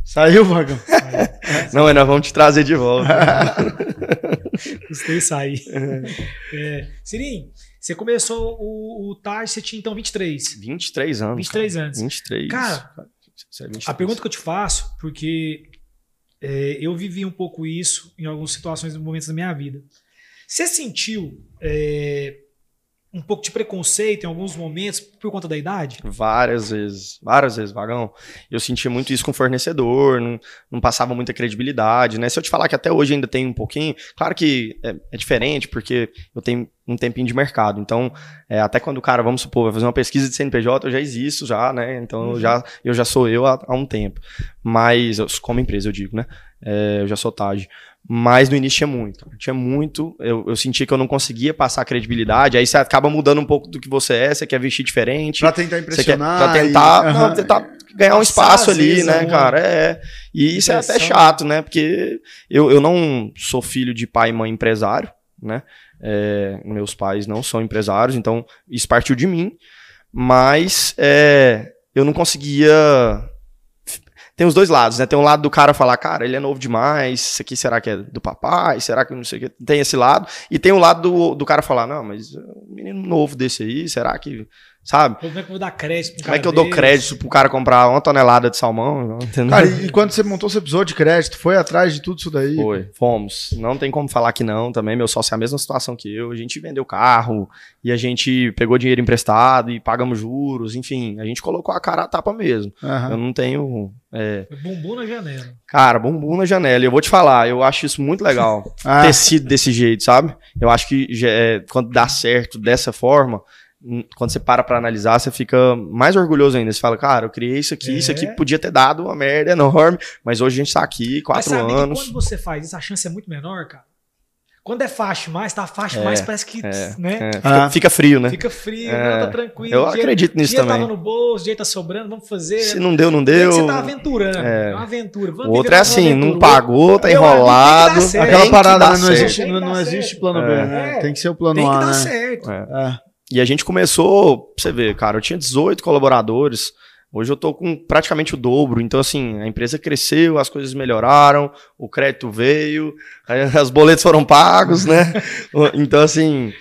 Saiu, Vagão? Não, mas nós vamos te trazer de volta. Custei sair. É, Sirim, você começou o, o você tinha então 23. 23 anos. 23 anos. 23. Cara, é 23. A pergunta que eu te faço, porque é, eu vivi um pouco isso em algumas situações e momentos da minha vida. Você sentiu é, um pouco de preconceito em alguns momentos por conta da idade? Várias vezes, várias vezes, Vagão. Eu sentia muito isso com o fornecedor, não, não passava muita credibilidade, né? Se eu te falar que até hoje ainda tem um pouquinho, claro que é, é diferente, porque eu tenho um tempinho de mercado. Então, é, até quando o cara, vamos supor, vai fazer uma pesquisa de CNPJ, eu já existo já, né? Então, eu, já, eu já sou eu há, há um tempo. Mas, como empresa, eu digo, né? É, eu já sou TAG. Mas no início tinha muito, tinha muito. Eu, eu sentia que eu não conseguia passar credibilidade. Aí você acaba mudando um pouco do que você é, você quer vestir diferente. Pra tentar Você quer impressionar. pra tentar, e- não, tentar ganhar um espaço ali, né, cara? É. E isso é até chato, né? Porque eu, eu não sou filho de pai e mãe empresário, né? É, meus pais não são empresários, então isso partiu de mim. Mas é, eu não conseguia. Tem os dois lados, né? Tem um lado do cara falar, cara, ele é novo demais, isso aqui será que é do papai? Será que não sei o que? Tem esse lado. E tem o lado do, do cara falar, não, mas um menino novo desse aí, será que sabe? Como é que eu vou dar crédito Como é cara que eu dou crédito pro cara comprar uma tonelada de salmão? Entendeu? Cara, e quando você montou seu episódio de crédito, foi atrás de tudo isso daí? Foi, fomos. Não tem como falar que não também. Meu sócio é a mesma situação que eu. A gente vendeu carro e a gente pegou dinheiro emprestado e pagamos juros. Enfim, a gente colocou a cara a tapa mesmo. Aham. Eu não tenho. é, Bumbum na janela. Cara, bumbum na janela. E eu vou te falar, eu acho isso muito legal. Ah, ter sido desse jeito, sabe? Eu acho que é, quando dá certo dessa forma, quando você para pra analisar, você fica mais orgulhoso ainda. Você fala, cara, eu criei isso aqui, isso aqui É. podia ter dado uma merda enorme, mas hoje a gente tá aqui, Mas quatro sabe anos. que quando você faz isso, a chance é muito menor, cara. Quando é fácil mais, tá fácil É, mais, parece que, É, né? é, fica, Ah. fica frio, né? Fica frio, É. não, tá tranquilo. Eu o dinheiro- acredito nisso o dinheiro também. tava no bolso, o dinheiro tá sobrando, vamos fazer. Se não deu, não É deu. você tá aventurando. É. É, uma aventura. O Vamos outro viver é assim, não pagou, tá enrolado. certo. Aquela parada, né? Não certo. existe, não, existe plano B, É. né? É. Tem que ser o plano Tem que A, dar né? certo. E a gente começou, você ver, cara, eu tinha 18 colaboradores. Hoje eu tô com praticamente o dobro. Então, assim, a empresa cresceu, as coisas melhoraram, o crédito veio, aí as boletas foram pagos, né? Então, assim,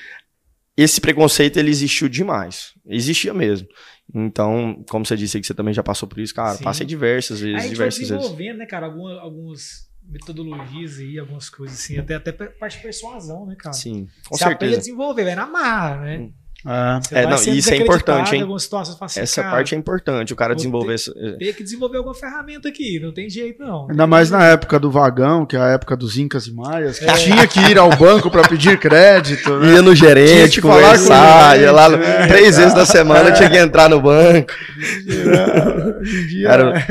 esse preconceito ele existiu demais. Existia mesmo. Então, como você disse aí que você também já passou por isso, cara, Sim. passei diversas Aí a vezes, vai diversas vezes. desenvolvendo, né, cara, alguma, algumas metodologias aí, algumas coisas assim, até, até parte de persuasão, né, cara? Sim, com Você aprende a certeza. desenvolver, vai na marra, né? Hum. É. Você É, não, isso é importante, hein? Situações, assim, Essa cara, parte é importante, o cara desenvolver é, Tem que desenvolver alguma ferramenta aqui, não tem jeito não. Ainda mais na época do vagão, que é a época dos Incas e Maias, que É. tinha que ir ao banco pra pedir crédito, né? Ia no gerente, conversar, gerente, ia lá né? três vezes na semana, É. tinha que entrar no banco. Hoje em dia, é. Agora, né,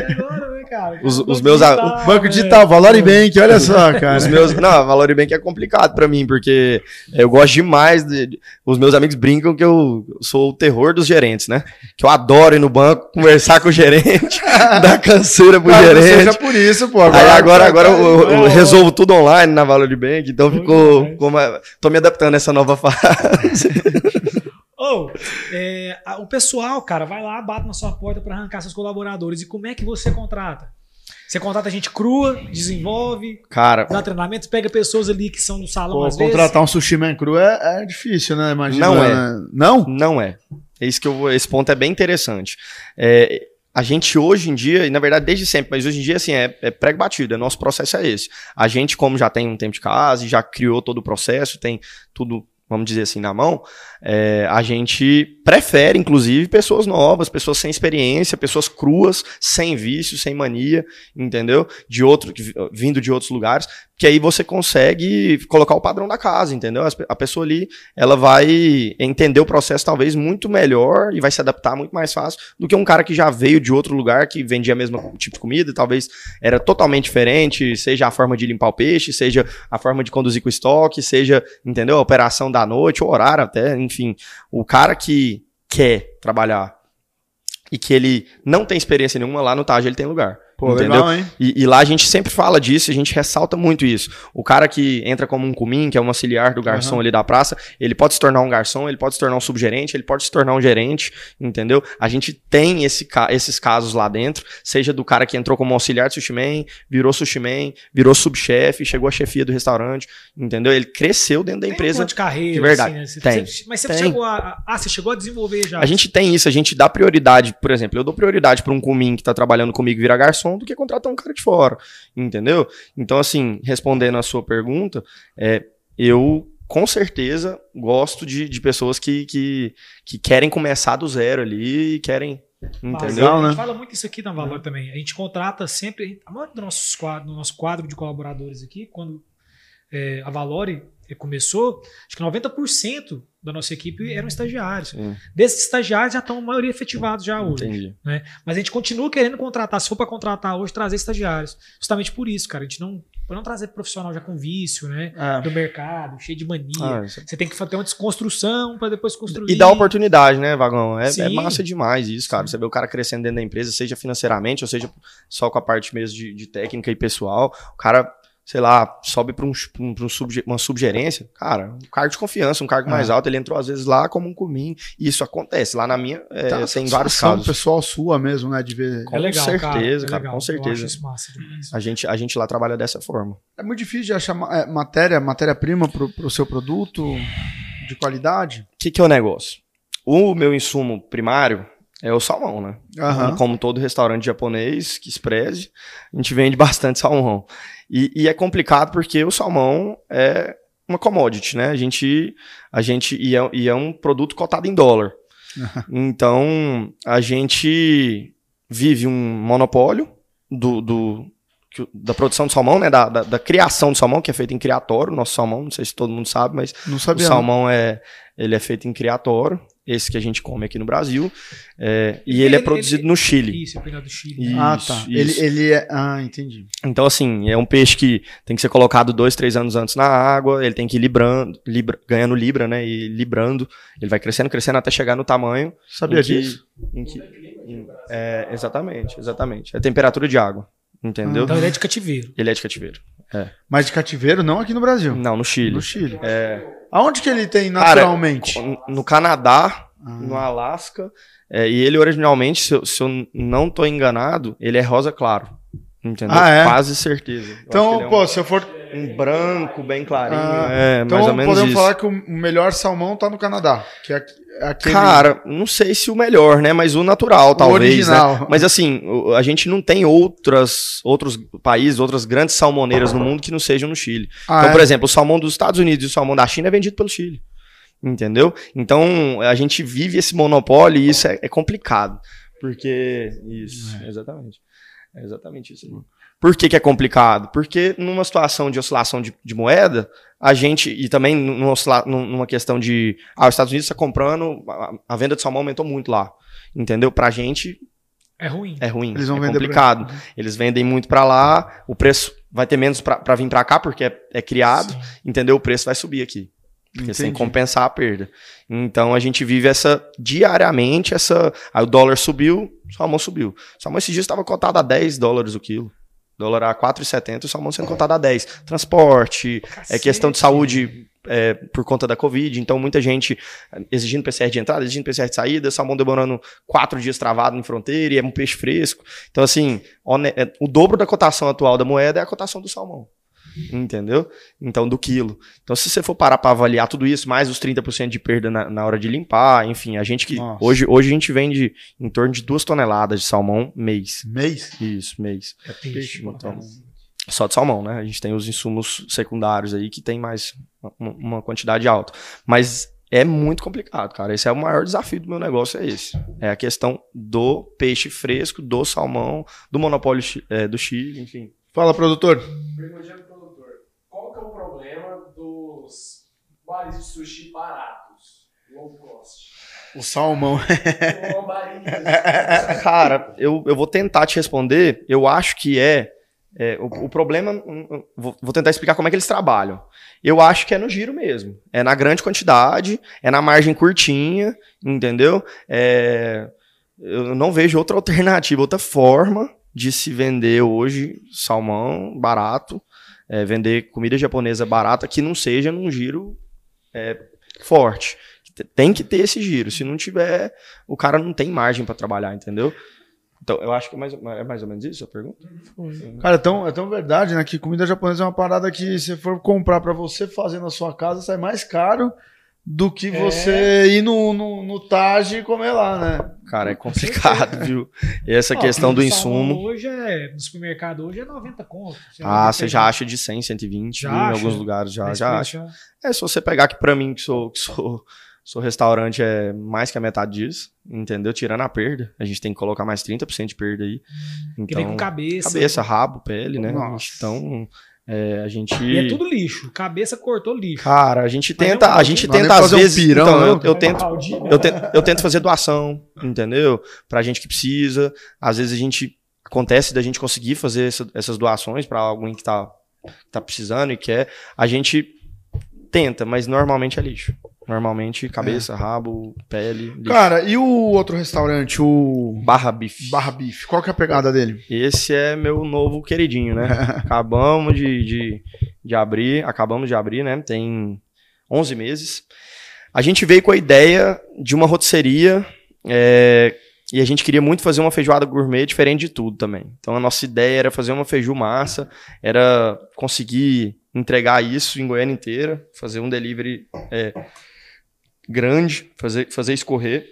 cara? Os- Banco os meus digital, a- Banco né? digital, Valor e Bank, olha só, cara. Os meus, não, a Valoribank é complicado pra mim, porque eu gosto demais de, de- os meus amigos brincam que eu sou o terror dos gerentes, né? Que eu adoro ir no banco, conversar com o gerente, dar canseira pro Cara, não gerente. seja por isso, pô. Aí agora, tá- agora eu, eu- eu resolvo tudo online na Valoribank, então Bom ficou, ficou mais- tô me adaptando a essa nova fase. Ou, é, a- o pessoal, cara, vai lá, bate na sua porta para arrancar seus colaboradores. E como é que você contrata? Você contrata gente crua, desenvolve, Cara, dá treinamentos, pega pessoas ali que são do salão Pô, às contratar um sushi man cru é, é difícil, né? Imagina. Não é. né? Não? Não é. É isso que eu vou- esse ponto é bem interessante. É, a gente hoje em dia, e na verdade desde sempre, mas hoje em dia assim é, é prego batido, é, nosso processo é esse. A gente, como já tem um tempo de casa e já criou todo o processo, tem tudo, vamos dizer assim, na mão, é, a gente prefere, inclusive, pessoas novas, pessoas sem experiência, pessoas cruas, sem vício, sem mania, entendeu? De outro, vindo de outros lugares, que aí você consegue colocar o padrão da casa, entendeu? A pessoa ali ela vai entender o processo talvez muito melhor e vai se adaptar muito mais fácil do que um cara que já veio de outro lugar que vendia a mesma tipo de comida, talvez era totalmente diferente, seja a forma de limpar o peixe, seja a forma de conduzir com o estoque, seja, entendeu? A operação da noite, o horário até, enfim. O cara que quer trabalhar e que ele não tem experiência nenhuma, lá no Taj ele tem lugar. Pô, entendeu? legal, hein? E, e lá a gente sempre fala disso, a gente ressalta muito isso. O cara que entra como um cumim, que é um auxiliar do garçom Aham. ali da praça, ele pode se tornar um garçom, ele pode se tornar um subgerente, ele pode se tornar um gerente, entendeu? A gente tem esse, esses casos lá dentro, seja do cara que entrou como auxiliar de sushi man, virou sushi man, virou subchefe, chegou à chefia do restaurante, entendeu? Ele cresceu dentro da Tem um empresa. plano de carreira, de verdade. assim, né? Tem. você- mas você Tem. chegou a, a- Ah, você chegou a desenvolver já. A gente tem isso, a gente dá prioridade, por exemplo, eu dou prioridade para um cumim que tá trabalhando comigo virar garçom do que contratar um cara de fora, entendeu? Então, assim, respondendo a sua pergunta, é, eu com certeza gosto de, de pessoas que, que, que querem começar do zero ali e querem, entendeu? A né? gente fala muito isso aqui na Valor também. A gente contrata sempre, a maioria do nosso quadro, do nosso quadro de colaboradores aqui, quando é, a Valore começou, acho que 90% da nossa equipe eram estagiários. Desses estagiários já estão a maioria efetivados já hoje. entendi. Mas a gente continua querendo contratar, se for para contratar hoje, trazer estagiários. Justamente por isso, cara. A gente não. Pra não trazer profissional já com vício, né? É. Do mercado, cheio de mania. Ah, isso- Você tem que ter uma desconstrução para depois construir. E dá oportunidade, né, Vagão? É, é massa demais isso, cara. Você vê o cara crescendo dentro da empresa, seja financeiramente, ou seja só com a parte mesmo de, de técnica e pessoal. O cara sei lá, sobe para um, um, um subge, uma subgerência, cara, um cargo de confiança, um cargo mais alto, ele entrou às vezes lá como um comim, e isso acontece. Lá na minha, é, Tá, tem vários casos. pessoal sua mesmo, né? De ver. Com é legal, certeza, é cara, legal. com certeza. massa. A gente, a gente lá trabalha dessa forma. É muito difícil de achar é, matéria, matéria-prima pro, pro seu produto de qualidade. O que, que é o negócio? O meu insumo primário é o salmão, né? Aham. Como todo restaurante japonês que se preze, a gente vende bastante salmão. E, e é complicado porque o salmão é uma commodity, né? A gente, a gente e, é, e é um produto cotado em dólar. então, a gente vive um monopólio do, do- da produção de salmão, né? Da, da, da criação de salmão, que é feito em criatório, nosso salmão, não sei se todo mundo sabe, mas Não o salmão é, ele é feito em criatório, esse que a gente come aqui no Brasil, é, e ele, é Ele- produzido ele- no Chile. Isso, é do Chile. Né? Ah, Isso, tá. isso. Ele, ele é. Ah, entendi. Então, assim, é um peixe que tem que ser colocado dois, três anos antes na água, ele tem que ir librando, libra- ganhando libra, né? E librando. Ele vai crescendo, crescendo até chegar no tamanho. Sabia em que- disso? em que- em- é, exatamente, exatamente. É temperatura de água. Entendeu? Então ele é de cativeiro. Ele é de cativeiro. Mas de cativeiro, não aqui no Brasil. Não, no Chile. No Chile. É, Aonde que ele tem Cara, naturalmente? no Canadá, Ah. no Alasca. é, e ele originalmente, se eu, se eu não tô enganado, ele é rosa claro. Entendeu? Ah, é? Quase certeza. Eu Então, é pô, se eu for. um, um branco bem clarinho. Ah, é, Então mais ou menos podemos isso. falar que o melhor salmão tá no Canadá. Que é é aquele. Cara, não sei se o melhor, né? Mas o natural, o talvez, né? original. Mas assim, a gente não tem outras, outros países, outras grandes salmoneiras no mundo que não sejam no Chile. Ah, então, é? por exemplo, o salmão dos Estados Unidos e o salmão da China é vendido pelo Chile. Entendeu? Então, a gente vive esse monopólio e isso é, é complicado. Porque. Isso, exatamente. É exatamente isso. aí. Por que, que é complicado? Porque numa situação de oscilação de, de moeda, a gente. E também numa, numa questão de. Ah, os Estados Unidos está comprando, a, a venda de salmão aumentou muito lá. Entendeu? Pra gente É ruim. é ruim. Eles vão é vender pra- complicado. Eles vendem muito pra lá, o preço vai ter menos pra pra vir pra cá, porque é, é criado, Sim. entendeu? O preço vai subir aqui. Porque Entendi. compensar a perda. Então a gente vive essa diariamente, essa. Aí o dólar subiu, o salmão subiu. O salmão esses dias estava cotado a 10 dólares o quilo. O dólar a 4,70 o salmão sendo cotado a 10. Transporte, é questão de saúde é, por conta da Covid, então muita gente exigindo PCR de entrada, exigindo PCR de saída, salmão demorando quatro dias travado em fronteira e é um peixe fresco. Então, assim, é, o dobro da cotação atual da moeda é a cotação do salmão. Entendeu? Então, do quilo. Então, se você for parar para avaliar tudo isso, mais os 30% de perda na, na hora de limpar, enfim, a gente que. Nossa. Hoje, hoje a gente vende em torno de duas toneladas de salmão mês. Mês? Isso, mês. É peixe. Então, só de salmão, né? A gente tem os insumos secundários aí que tem mais uma, uma quantidade alta. Mas é muito complicado, cara. Esse é o maior desafio do meu negócio, é esse. É a questão do peixe fresco, do salmão, do monopólio é, do Chile, enfim. Fala, produtor. Perguntinha pro produtor. Qual que é o problema dos bares de sushi baratos? Low cost. O salmão. Cara, eu, eu vou tentar te responder. Eu acho que é. é, o, o problema. Vou, vou tentar explicar como é que eles trabalham. Eu acho que é no giro mesmo. É na grande quantidade, é na margem curtinha, entendeu? É, eu não vejo outra alternativa, outra forma de se vender hoje salmão barato, é, vender comida japonesa barata que não seja num giro é, forte. Tem que ter esse giro. Se não tiver, o cara não tem margem para trabalhar, entendeu? Então, eu acho que é mais, é mais ou menos isso a pergunta. Cara, é tão, é tão verdade, né? Que comida japonesa é uma parada que se for comprar pra você fazer na sua casa, sai mais caro do que É. você ir no, no, no Taj e comer lá, né? Cara, é complicado, viu? E essa Ó, questão do insumo. Hoje é, no supermercado hoje é 90 conto. Ah, você já acha de 100, 120 Já em acha? alguns lugares já, já acha. É, se você pegar aqui pra mim, que sou, que sou, sou restaurante, é mais que a metade disso, entendeu? Tirando a perda. A gente tem que colocar mais 30% de perda aí. Que vem com Então, cabeça. cabeça, rabo, pele, né? Nossa. Então, é, a gente... E é tudo lixo. Cabeça cortou lixo. Cara, a gente tenta, é um a gente tenta às fazer um vezes, pirão, então, não? eu, eu tento, Baldinho, eu tento, eu tento fazer doação, entendeu? Pra gente que precisa. Às vezes a gente acontece da gente conseguir fazer essa- essas doações pra alguém que tá, tá precisando e quer. A gente tenta, mas normalmente é lixo. Normalmente, cabeça, rabo, pele. lixo. Cara, e o outro restaurante, o barra bife. Barra Bife? Qual que é a pegada dele? Esse é meu novo queridinho, né? acabamos de, de, de abrir, acabamos de abrir, né? Tem 11 meses. A gente veio com a ideia de uma rotisseria é, e a gente queria muito fazer uma feijoada gourmet diferente de tudo também. Então a nossa ideia era fazer uma feiju massa, era conseguir entregar isso em Goiânia inteira, fazer um delivery é, grande, fazer, fazer escorrer.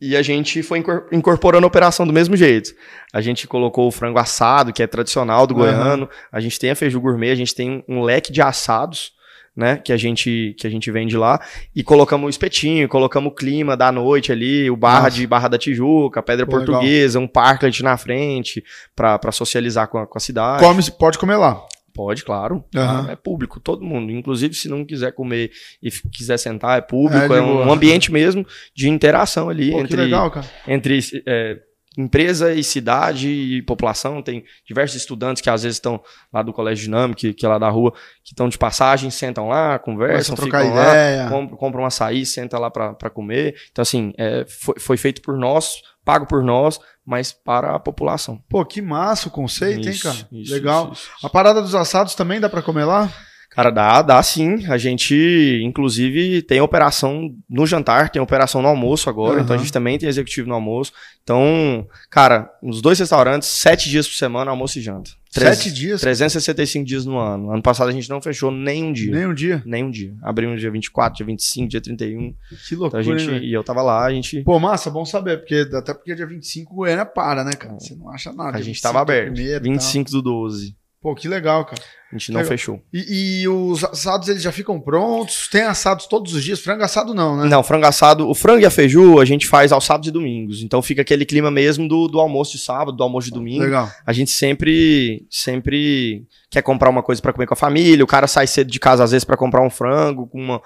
E a gente foi incor- incorporando a operação do mesmo jeito. A gente colocou o frango assado, que é tradicional do goiano. A gente tem a feiju gourmet, a gente tem um leque de assados, né, que a gente que a gente vende lá e colocamos o espetinho, colocamos o clima da noite ali, o barra Nossa. de Barra da Tijuca, Pedra Pô, legal. Portuguesa, um parklet na frente pra pra socializar com a, com a cidade. Come, pode comer lá. Pode, claro. Aham. É público, todo mundo. Inclusive, se não quiser comer e quiser sentar, é público. É, É, boa. um ambiente mesmo de interação ali Pô, entre, legal, entre é, empresa e cidade e população. Tem diversos estudantes que às vezes estão lá do Colégio Dinâmico, que, que é lá da rua, que estão de passagem, sentam lá, conversam, ficam lá, ideia. compram, compram um açaí, senta lá pra pra comer. Então, assim, é, foi, foi feito por nós, pago por nós, mas para a população. Pô, que massa o conceito, hein, Isso, cara? isso, legal. isso. A parada dos assados também dá pra comer lá? Cara, dá, dá sim. A gente, inclusive, tem operação no jantar, tem operação no almoço agora, Aham. então a gente também tem executivo no almoço. Então, cara, nos dois restaurantes, sete dias por semana, almoço e janta. Treze- Sete dias? 365 dias no ano. Ano passado a gente não fechou nem um dia. Nem um dia. Nem um dia. Abrimos dia 24, dia 25, dia 31. Que Então loucura, a gente, velho? e eu tava lá, a gente, Pô, massa, bom saber, porque até porque dia 25 Goiânia para, né, cara? Você não acha nada. a gente 25 tava é aberto. primeiro e tal. 25 do 12. Pô, que legal, cara. A gente não Legal. fechou. E, e os assados, eles já ficam prontos? Tem assados todos os dias? Frango assado não, né? Não, frango assado, o frango e a feiju a gente faz aos sábados e domingos. Então fica aquele clima mesmo do, do almoço de sábado, do almoço de domingo. Legal. A gente sempre sempre quer comprar uma coisa pra comer com a família. O cara sai cedo de casa às vezes pra comprar um frango, com uma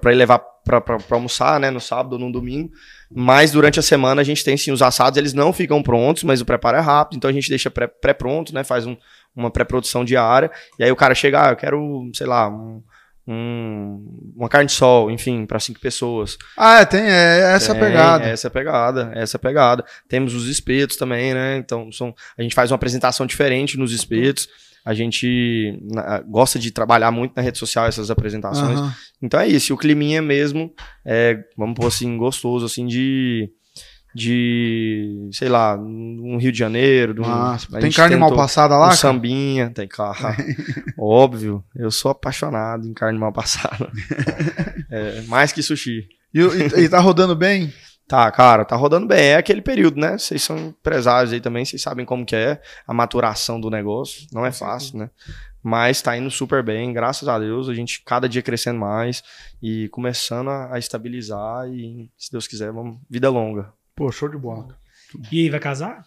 pra ir levar pra almoçar, né, no sábado ou no domingo. Mas durante a semana a gente tem sim os assados, eles não ficam prontos, mas o preparo é rápido, então a gente deixa pré- pré-pronto, né, faz um- uma pré-produção diária. E aí o cara chega, ah, eu quero, sei lá, um- um- uma carne de sol, enfim, pra cinco pessoas. Ah, é, tem é, essa Tem, pegada. Essa é a pegada, essa é a pegada. Temos os espetos também, né? Então, são, a gente faz uma apresentação diferente nos espetos. A gente na- gosta de trabalhar muito na rede social essas apresentações. Aham. Então é isso. E o climinha mesmo é, vamos pôr assim, gostoso, assim, de. De, sei lá, um Rio de Janeiro. de um- Massa. a Tem carne mal passada um lá? cara? sambinha, tem carro. Óbvio, eu sou apaixonado em carne mal passada. É, mais que sushi. E, e- e tá rodando bem? Tá, cara, tá rodando bem. É aquele período, né? Vocês são empresários aí também, vocês sabem como que é a maturação do negócio. Não é fácil, né? Mas tá indo super bem, graças a Deus. A gente cada dia crescendo mais e começando a, a estabilizar e, se Deus quiser, vamos vida longa. Pô, show de bola. E aí, vai casar?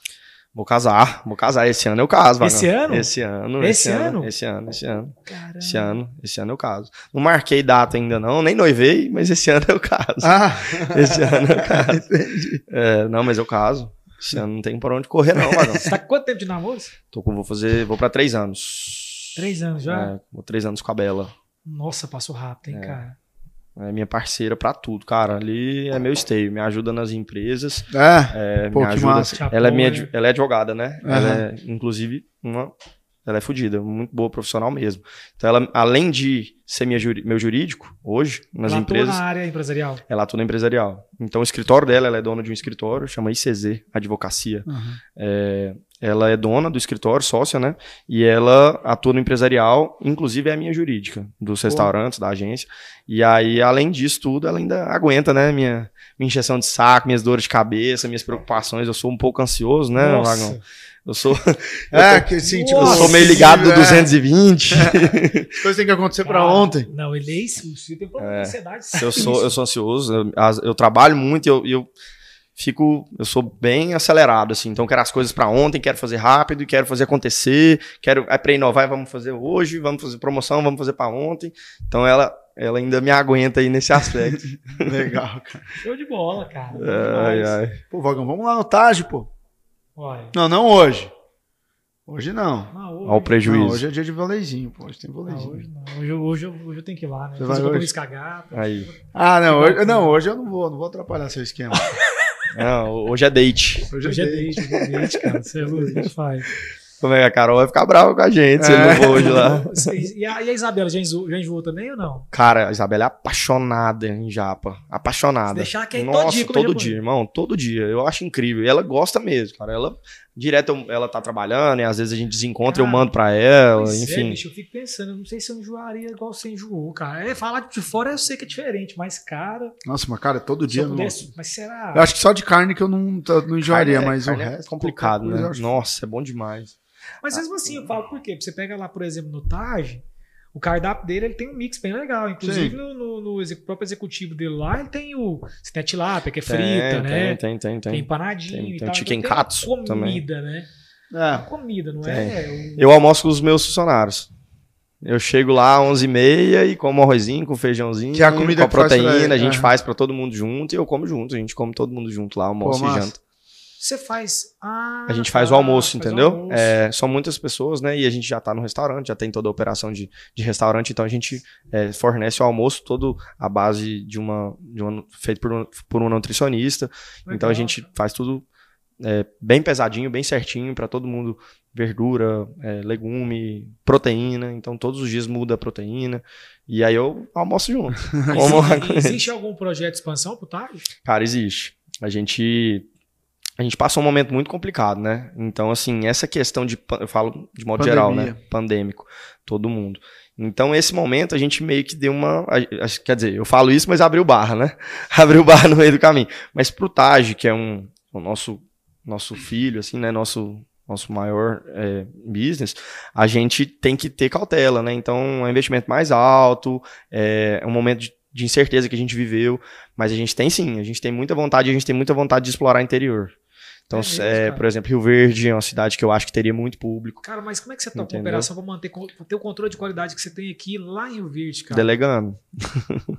Vou casar, vou casar. Esse ano eu caso, Esse Vagão. ano? Esse ano. Esse ano? Esse ano, esse ano. Caramba. Esse ano, esse ano eu caso. Não marquei data ainda não, nem noivei, mas esse ano eu caso. Ah, Esse ano eu caso. entendi. É, não, mas eu caso. Esse ano não tem por onde correr, não, Vagão. Você tá com quanto tempo de namoro? Tô com, vou fazer, vou pra três anos. Três anos já? É, vou três anos com a Bela. Nossa, passou rápido, hein, É. cara? É minha parceira pra tudo, cara. Ali é meu esteio, me ajuda nas empresas, É, é, Pô, me ajuda. Ela é minha, ela é advogada, né? Aham. Ela é, inclusive, uma, ela é fodida, muito boa profissional mesmo. Então, ela, além de ser minha meu jurídico hoje nas Ela atua empresas, na área empresarial. ela atua no empresarial. Então, o escritório dela, ela é dona de um escritório, chama ICZ, Advocacia. Aham. É, ela é dona do escritório, sócia, né? E ela atua no empresarial, inclusive é a minha jurídica, dos restaurantes, da agência. E aí, além disso tudo, ela ainda aguenta, né? Minha, minha injeção de saco, minhas dores de cabeça, minhas preocupações. Eu sou um pouco ansioso, né, Nossa. Vagão? Eu sou, É, que assim, tipo, eu Nossa, sou meio ligado do é, 220. As coisas têm que acontecer pra Cara, ontem. Não, ele é isso. Tem problema É. de ansiedade. eu sou, eu sou ansioso, eu, eu trabalho muito e eu, e eu fico, eu sou bem acelerado, assim, então eu quero as coisas pra ontem, quero fazer rápido, quero fazer acontecer, quero, é pra inovar, vamos fazer hoje, vamos fazer promoção, vamos fazer pra ontem, então ela, ela ainda me aguenta aí nesse aspecto. Legal, cara. Show de bola, cara. ai, ai. Pô, Vagão, vamos lá no Taj, pô. Olha, Não, não hoje. Hoje não. Ah, hoje, Olha o prejuízo. Não, hoje é dia de voleizinho, pô. Hoje tem Ah, voleizinho. hoje não. Hoje, eu- hoje, eu- hoje eu tenho que ir lá, né? Você Fiz vai hoje? com a gata. Aí. Ah, não, hoje, não, hoje eu não vou, não vou atrapalhar seu esquema. Não, hoje é date. Hoje, Hoje é date. date, hoje é date, cara. Você é louco, a gente faz. Como é que a Carol vai ficar brava com a gente se eu É. não for hoje lá? E a, e a Isabela, já enjoou, já enjoou também ou não? Cara, a Isabela é apaixonada em japa. Apaixonada. Se deixar que é Nossa, todo dia, japonês. irmão. Todo dia. Eu acho incrível. E ela gosta mesmo, cara. Ela, direto, eu- ela tá trabalhando e às vezes a gente desencontra, eu Cara, mando pra ela, é, enfim. bicho, eu fico pensando, eu não sei se eu enjoaria igual você enjoou, cara. É, falar de fora eu sei que é diferente, mas, cara, Nossa, mas cara, todo se dia. eu pudesse. Mas será? Eu acho que só de carne que eu não, não enjoaria, Carne é- mas o carne é resto. complicado, qualquer coisa, né? eu Nossa, é bom demais. Mas mesmo assim, eu falo por quê? Você pega lá, por exemplo, no Taj, o cardápio dele ele tem um mix bem legal. Inclusive, no, no- no próprio executivo dele lá, ele tem o. Você tem a tilápia, que é Tem, frita, tem, né? Tem, tem, tem. Tem empanadinho Tem- e tem tal. chicken Então, katsu comida, também. né? É. Comida, não Tem. é? O- Eu almoço com os meus funcionários. Eu chego lá às 11h30 e como arrozinho com feijãozinho, Que é a comida com a proteína, a gente Aham. faz pra todo mundo junto e eu como junto. A gente come todo mundo junto lá, almoço Pô, e massa. janta. Você faz. Ah, A gente faz tá, o almoço, faz entendeu? almoço. É, são muitas pessoas, né? E a gente já tá no restaurante, já tem toda a operação de, de restaurante, então a gente é, fornece o almoço todo à base de uma. De uma feito por um, por um nutricionista. Então a Legal, gente cara. faz tudo é, bem pesadinho, bem certinho pra todo mundo. Verdura, é, legume, proteína. Então todos os dias muda a proteína. E aí eu almoço junto. Existe, existe algum projeto de expansão pro Taj? Cara, existe. A gente a gente passa um momento muito complicado, né? Então, assim, essa questão de eu falo de modo geral, né? Pandemia. Pandêmico, todo mundo. Então, esse momento a gente meio que deu uma, quer dizer, eu falo isso, mas abriu barra, né? abriu barra no meio do caminho. Mas pro Taj, que é um o nosso nosso filho, assim, né? Nosso nosso maior é, business, a gente tem que ter cautela, né? Então, é um investimento mais alto, é um momento de, de incerteza que a gente viveu, mas a gente tem sim, a gente tem muita vontade, a gente tem muita vontade de explorar o interior. Então, É é, por exemplo, Rio Verde é uma cidade que eu acho que teria muito público. Cara, mas como é que você toca a Entendeu? operação pra manter pra ter o controle de qualidade que você tem aqui lá em Rio Verde, cara? Delegando.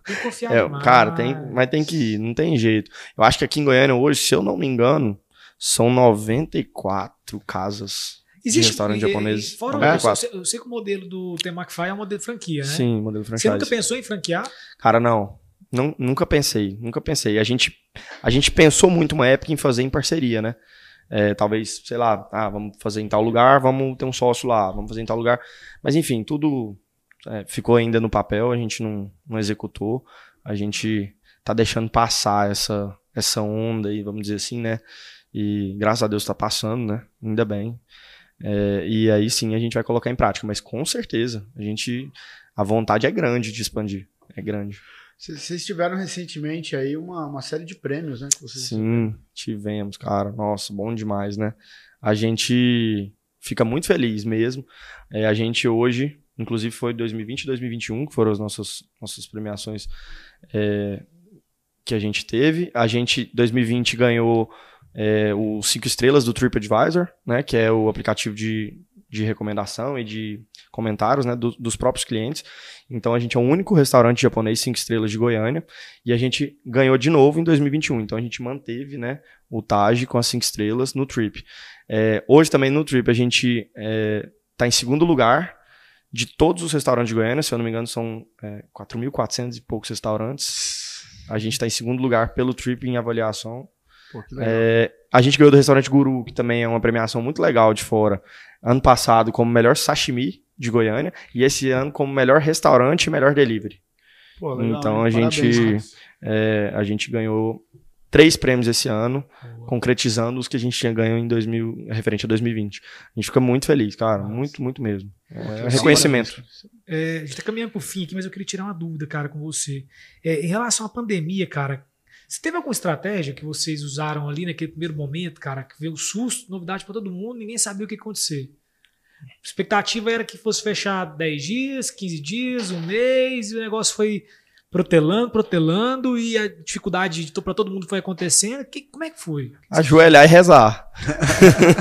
Tem que confiar É, demais. cara, tem, mas tem que ir, não tem jeito. Eu acho que aqui em Goiânia hoje, se eu não me engano, são 94 casas de restaurante e- japonês. Fora 94. eu, sei, eu sei que o modelo do Temacfy é um modelo de franquia, né? Sim, modelo Você franchise. nunca pensou em franquear? Cara, não. Não, nunca pensei, nunca pensei. A gente, a gente pensou muito uma época em fazer em parceria, né? É, talvez, sei lá, ah, vamos fazer em tal lugar, vamos ter um sócio lá, vamos fazer em tal lugar. Mas enfim, tudo é, ficou ainda no papel, a gente não, não executou. A gente tá deixando passar essa, essa onda aí, vamos dizer assim, né? E graças a Deus tá passando, né? Ainda bem. É, e aí sim a gente vai colocar em prática, mas com certeza, a gente. A vontade é grande de expandir. É grande. Vocês tiveram recentemente aí uma, uma série de prêmios, né? que vocês- Sim, tivemos, cara. Nossa, bom demais, né? A gente fica muito feliz mesmo. É, a gente hoje, inclusive foi 2020 e 2021, que foram as nossas, nossas premiações é, que a gente teve. A gente, 2020, ganhou é, o 5 estrelas do TripAdvisor, né? Que é o aplicativo de, de recomendação e de comentários né, do- dos próprios clientes. Então a gente é o único restaurante japonês 5 estrelas de Goiânia. E a gente ganhou de novo em 2021. Então a gente manteve né, o Taj com as 5 estrelas no Trip. É, hoje também no Trip a gente está em segundo lugar de todos os restaurantes de Goiânia. Se eu não me engano, são é, 4.400 e poucos restaurantes. A gente está em segundo lugar pelo Trip em avaliação. Pô. É, a gente ganhou do restaurante Guru, que também é uma premiação muito legal de fora. Ano passado, como melhor sashimi de Goiânia. E esse ano, como melhor restaurante e melhor delivery. Pô, legal, então a gente- Parabéns. É, a gente ganhou três prêmios esse ano, concretizando os que a gente tinha ganho em 2000, referente a 2020. A gente fica muito feliz, cara. Nossa. Muito, muito mesmo. É, Sim, reconhecimento. É, a gente tá caminhando pro fim aqui, mas eu queria tirar uma dúvida, cara, com você. É, em relação à pandemia, cara, você teve alguma estratégia que vocês usaram ali naquele primeiro momento, cara, que veio o susto, novidade pra todo mundo, ninguém sabia o que ia acontecer? A expectativa era que fosse fechar 10 dias, 15 dias, um mês, e o negócio foi protelando, protelando, e a dificuldade para todo mundo foi acontecendo. Que, como é que foi? Ajoelhar e rezar.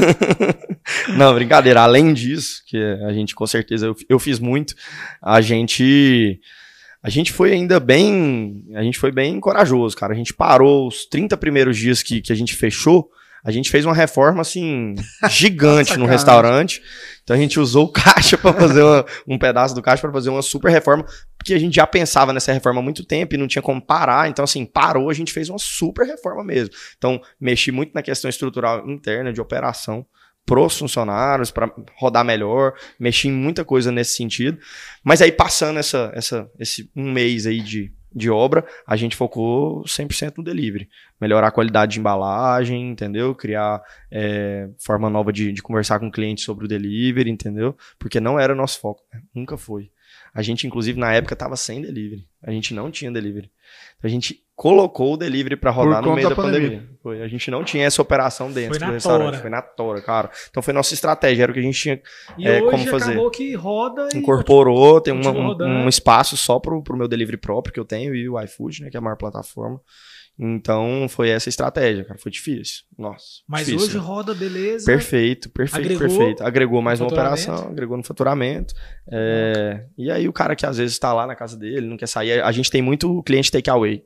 Não, brincadeira. Além disso, que a gente com certeza eu, eu fiz muito, a gente a gente foi ainda bem, a gente foi bem corajoso, cara. A gente parou os 30 primeiros dias que, que a gente fechou, A gente fez uma reforma, assim, gigante no Sacanagem. restaurante. Então a gente usou o caixa para fazer uma- um pedaço do caixa para fazer uma super reforma, porque a gente já pensava nessa reforma há muito tempo e não tinha como parar. Então, assim, parou, a gente fez uma super reforma mesmo. Então, mexi muito na questão estrutural interna de operação pros funcionários, para rodar melhor, mexi em muita coisa nesse sentido. Mas aí, passando essa, essa, esse um mês aí de, de obra, a gente focou 100% no delivery. Melhorar a qualidade de embalagem, entendeu? Criar é, forma nova de, de conversar com o cliente sobre o delivery, entendeu? Porque não era nosso foco, né? nunca foi. A gente, inclusive, na época, estava sem delivery. A gente não tinha delivery. Então, a gente colocou o delivery para rodar no meio da da pandemia. pandemia. Foi. A gente não tinha essa operação dentro Foi do na restaurante. tora. Foi na tora, cara. Então, foi nossa estratégia. Era o que a gente tinha E É, hoje como fazer? acabou que roda e incorporou, tem uma- um, um espaço só pro, pro meu delivery próprio que eu tenho e o iFood, né, que é a maior plataforma. Então, foi essa estratégia, cara. Foi difícil. Nossa. Mas difícil, hoje né? roda, beleza. Perfeito, perfeito, Agregou perfeito. Agregou mais uma operação, agregou no faturamento. É, e aí o cara que às vezes está lá na casa dele, não quer sair. A gente tem muito cliente takeaway.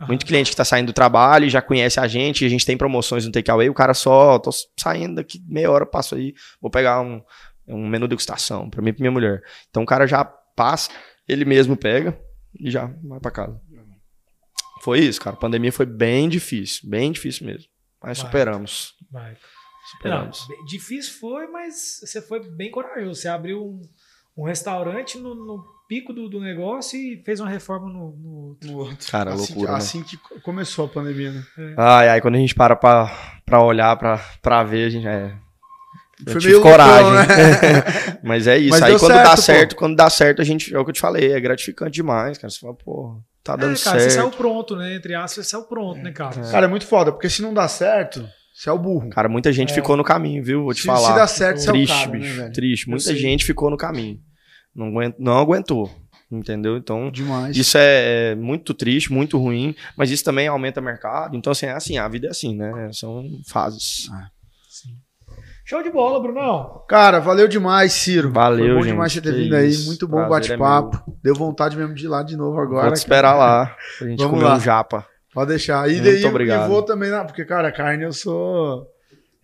Aham. Muito cliente que tá saindo do trabalho e já conhece a gente, a gente tem promoções no takeaway, o cara só, tô saindo daqui meia hora, passo aí, vou pegar um, um menu degustação pra mim e pra minha mulher. Então o cara já passa, ele mesmo pega e já vai pra casa. Foi isso, cara. A pandemia foi bem difícil, bem difícil mesmo. Mas Vai. superamos. Vai. Não, Superamos. bem- difícil foi, mas você foi bem corajoso. Você abriu um, um restaurante no, no pico do, do negócio e fez uma reforma no. no- No outro. Cara, assim, loucura, que, né? assim que começou a pandemia, né? Ai, ai, quando a gente para pra, pra olhar, pra, pra ver, a gente é. Eu Foi tive meio coragem. loucão, né? Mas é isso. Mas aí quando certo, dá pô. certo, quando dá certo, a gente. É o que eu te falei, é gratificante demais, cara. Você fala, pô, tá dando É, cara, você saiu certo. pronto, né? Entre aspas, você saiu pronto, né, cara? Cara, é muito foda, porque se não dá certo, você é o burro. Cara, muita gente É. ficou no caminho, viu? Vou te se, falar. se dá certo, você é o Triste, cara, né, bicho. velho? triste. Muita gente ficou no caminho. Não, aguent, não aguentou. Entendeu? Então. Demais. Isso é, é muito triste, muito ruim, mas isso também aumenta o mercado. Então, assim, é assim, a vida é assim, né? São fases. Sim. Show de bola, Brunão. Cara, valeu demais, Ciro. Valeu, Foi bom gente. demais você ter vindo aí. Muito bom é bate-papo. Deu vontade mesmo de ir lá de novo agora. Vou te esperar lá pra gente Vamos comer lá. um japa. Pode deixar. E Muito daí obrigado. e vou também, lá, porque, cara, carne eu sou.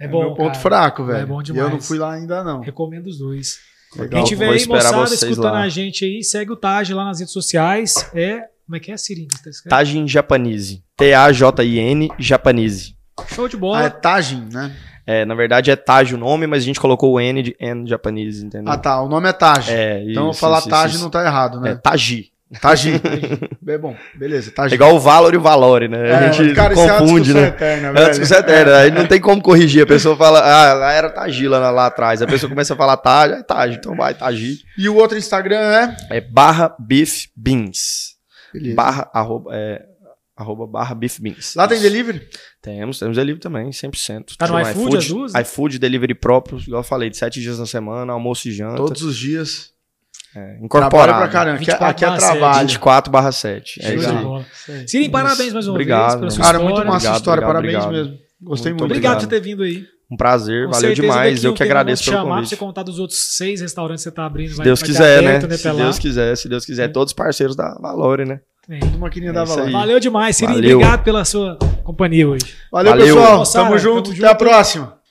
É É bom. meu ponto cara. fraco, É velho. bom E eu demais. não fui lá ainda, não. Recomendo os dois. Legal. Quem tiver Vou aí, moçada, escutando lá. a gente aí, segue o Taj lá nas redes sociais. É. Como é que é, Sirinho? Você tá? Tajin Japanese. T-A-J-I-N Japanese. Show de Ah, é bola. Tajin, né? É, na verdade é Taj o nome, mas a gente colocou o N de N Japanese, entendeu? Ah, tá. O nome é Taj. É, então isso, falar isso, Taj isso. não tá errado, É né? Taji. Tajin. é bom, beleza. É Tajin. igual o Valor e o Valore, né? É, a gente cara, isso é uma confunde, discussão né? eterna, É uma velho. discussão eterna. Aí não tem como corrigir. A pessoa fala, ah, lá era Tagila lá, lá atrás. A pessoa começa a falar Taj, é Taj, então vai, Taji. E o outro Instagram é? É barra beef beans. Beleza. Barra, arroba, é, arroba barra beef beans. Lá tem delivery? Temos, temos delivery também, 100%. Tá no iFood, as duas, né? iFood, delivery próprio, igual eu falei, de sete dias na semana, almoço e janta. Todos os dias. é, Trabalho incorporado. pra caramba. Aqui, 24 aqui é trabalho. 24 barra 7. É isso. Sirinho, parabéns mais uma Obrigado, vez pela sua Cara, história. muito massa a Obrigado, história. obrigado, Parabéns obrigado. mesmo. Gostei Muito muito. Obrigado por ter vindo aí. Um prazer, Com valeu demais. Eu que agradeço pelo chamar pra convite. você contar dos outros seis restaurantes que você tá abrindo. Se vai- Deus quiser, né? aberto, Se até lá. Deus quiser, se Deus quiser. Todos parceiros da Valore, né? Tudo maquininha É da aí. Valeu demais. Valeu. Obrigado pela sua companhia hoje. Valeu, Valeu. pessoal. Moçada, Tamo junto. tamo Até a junto. próxima.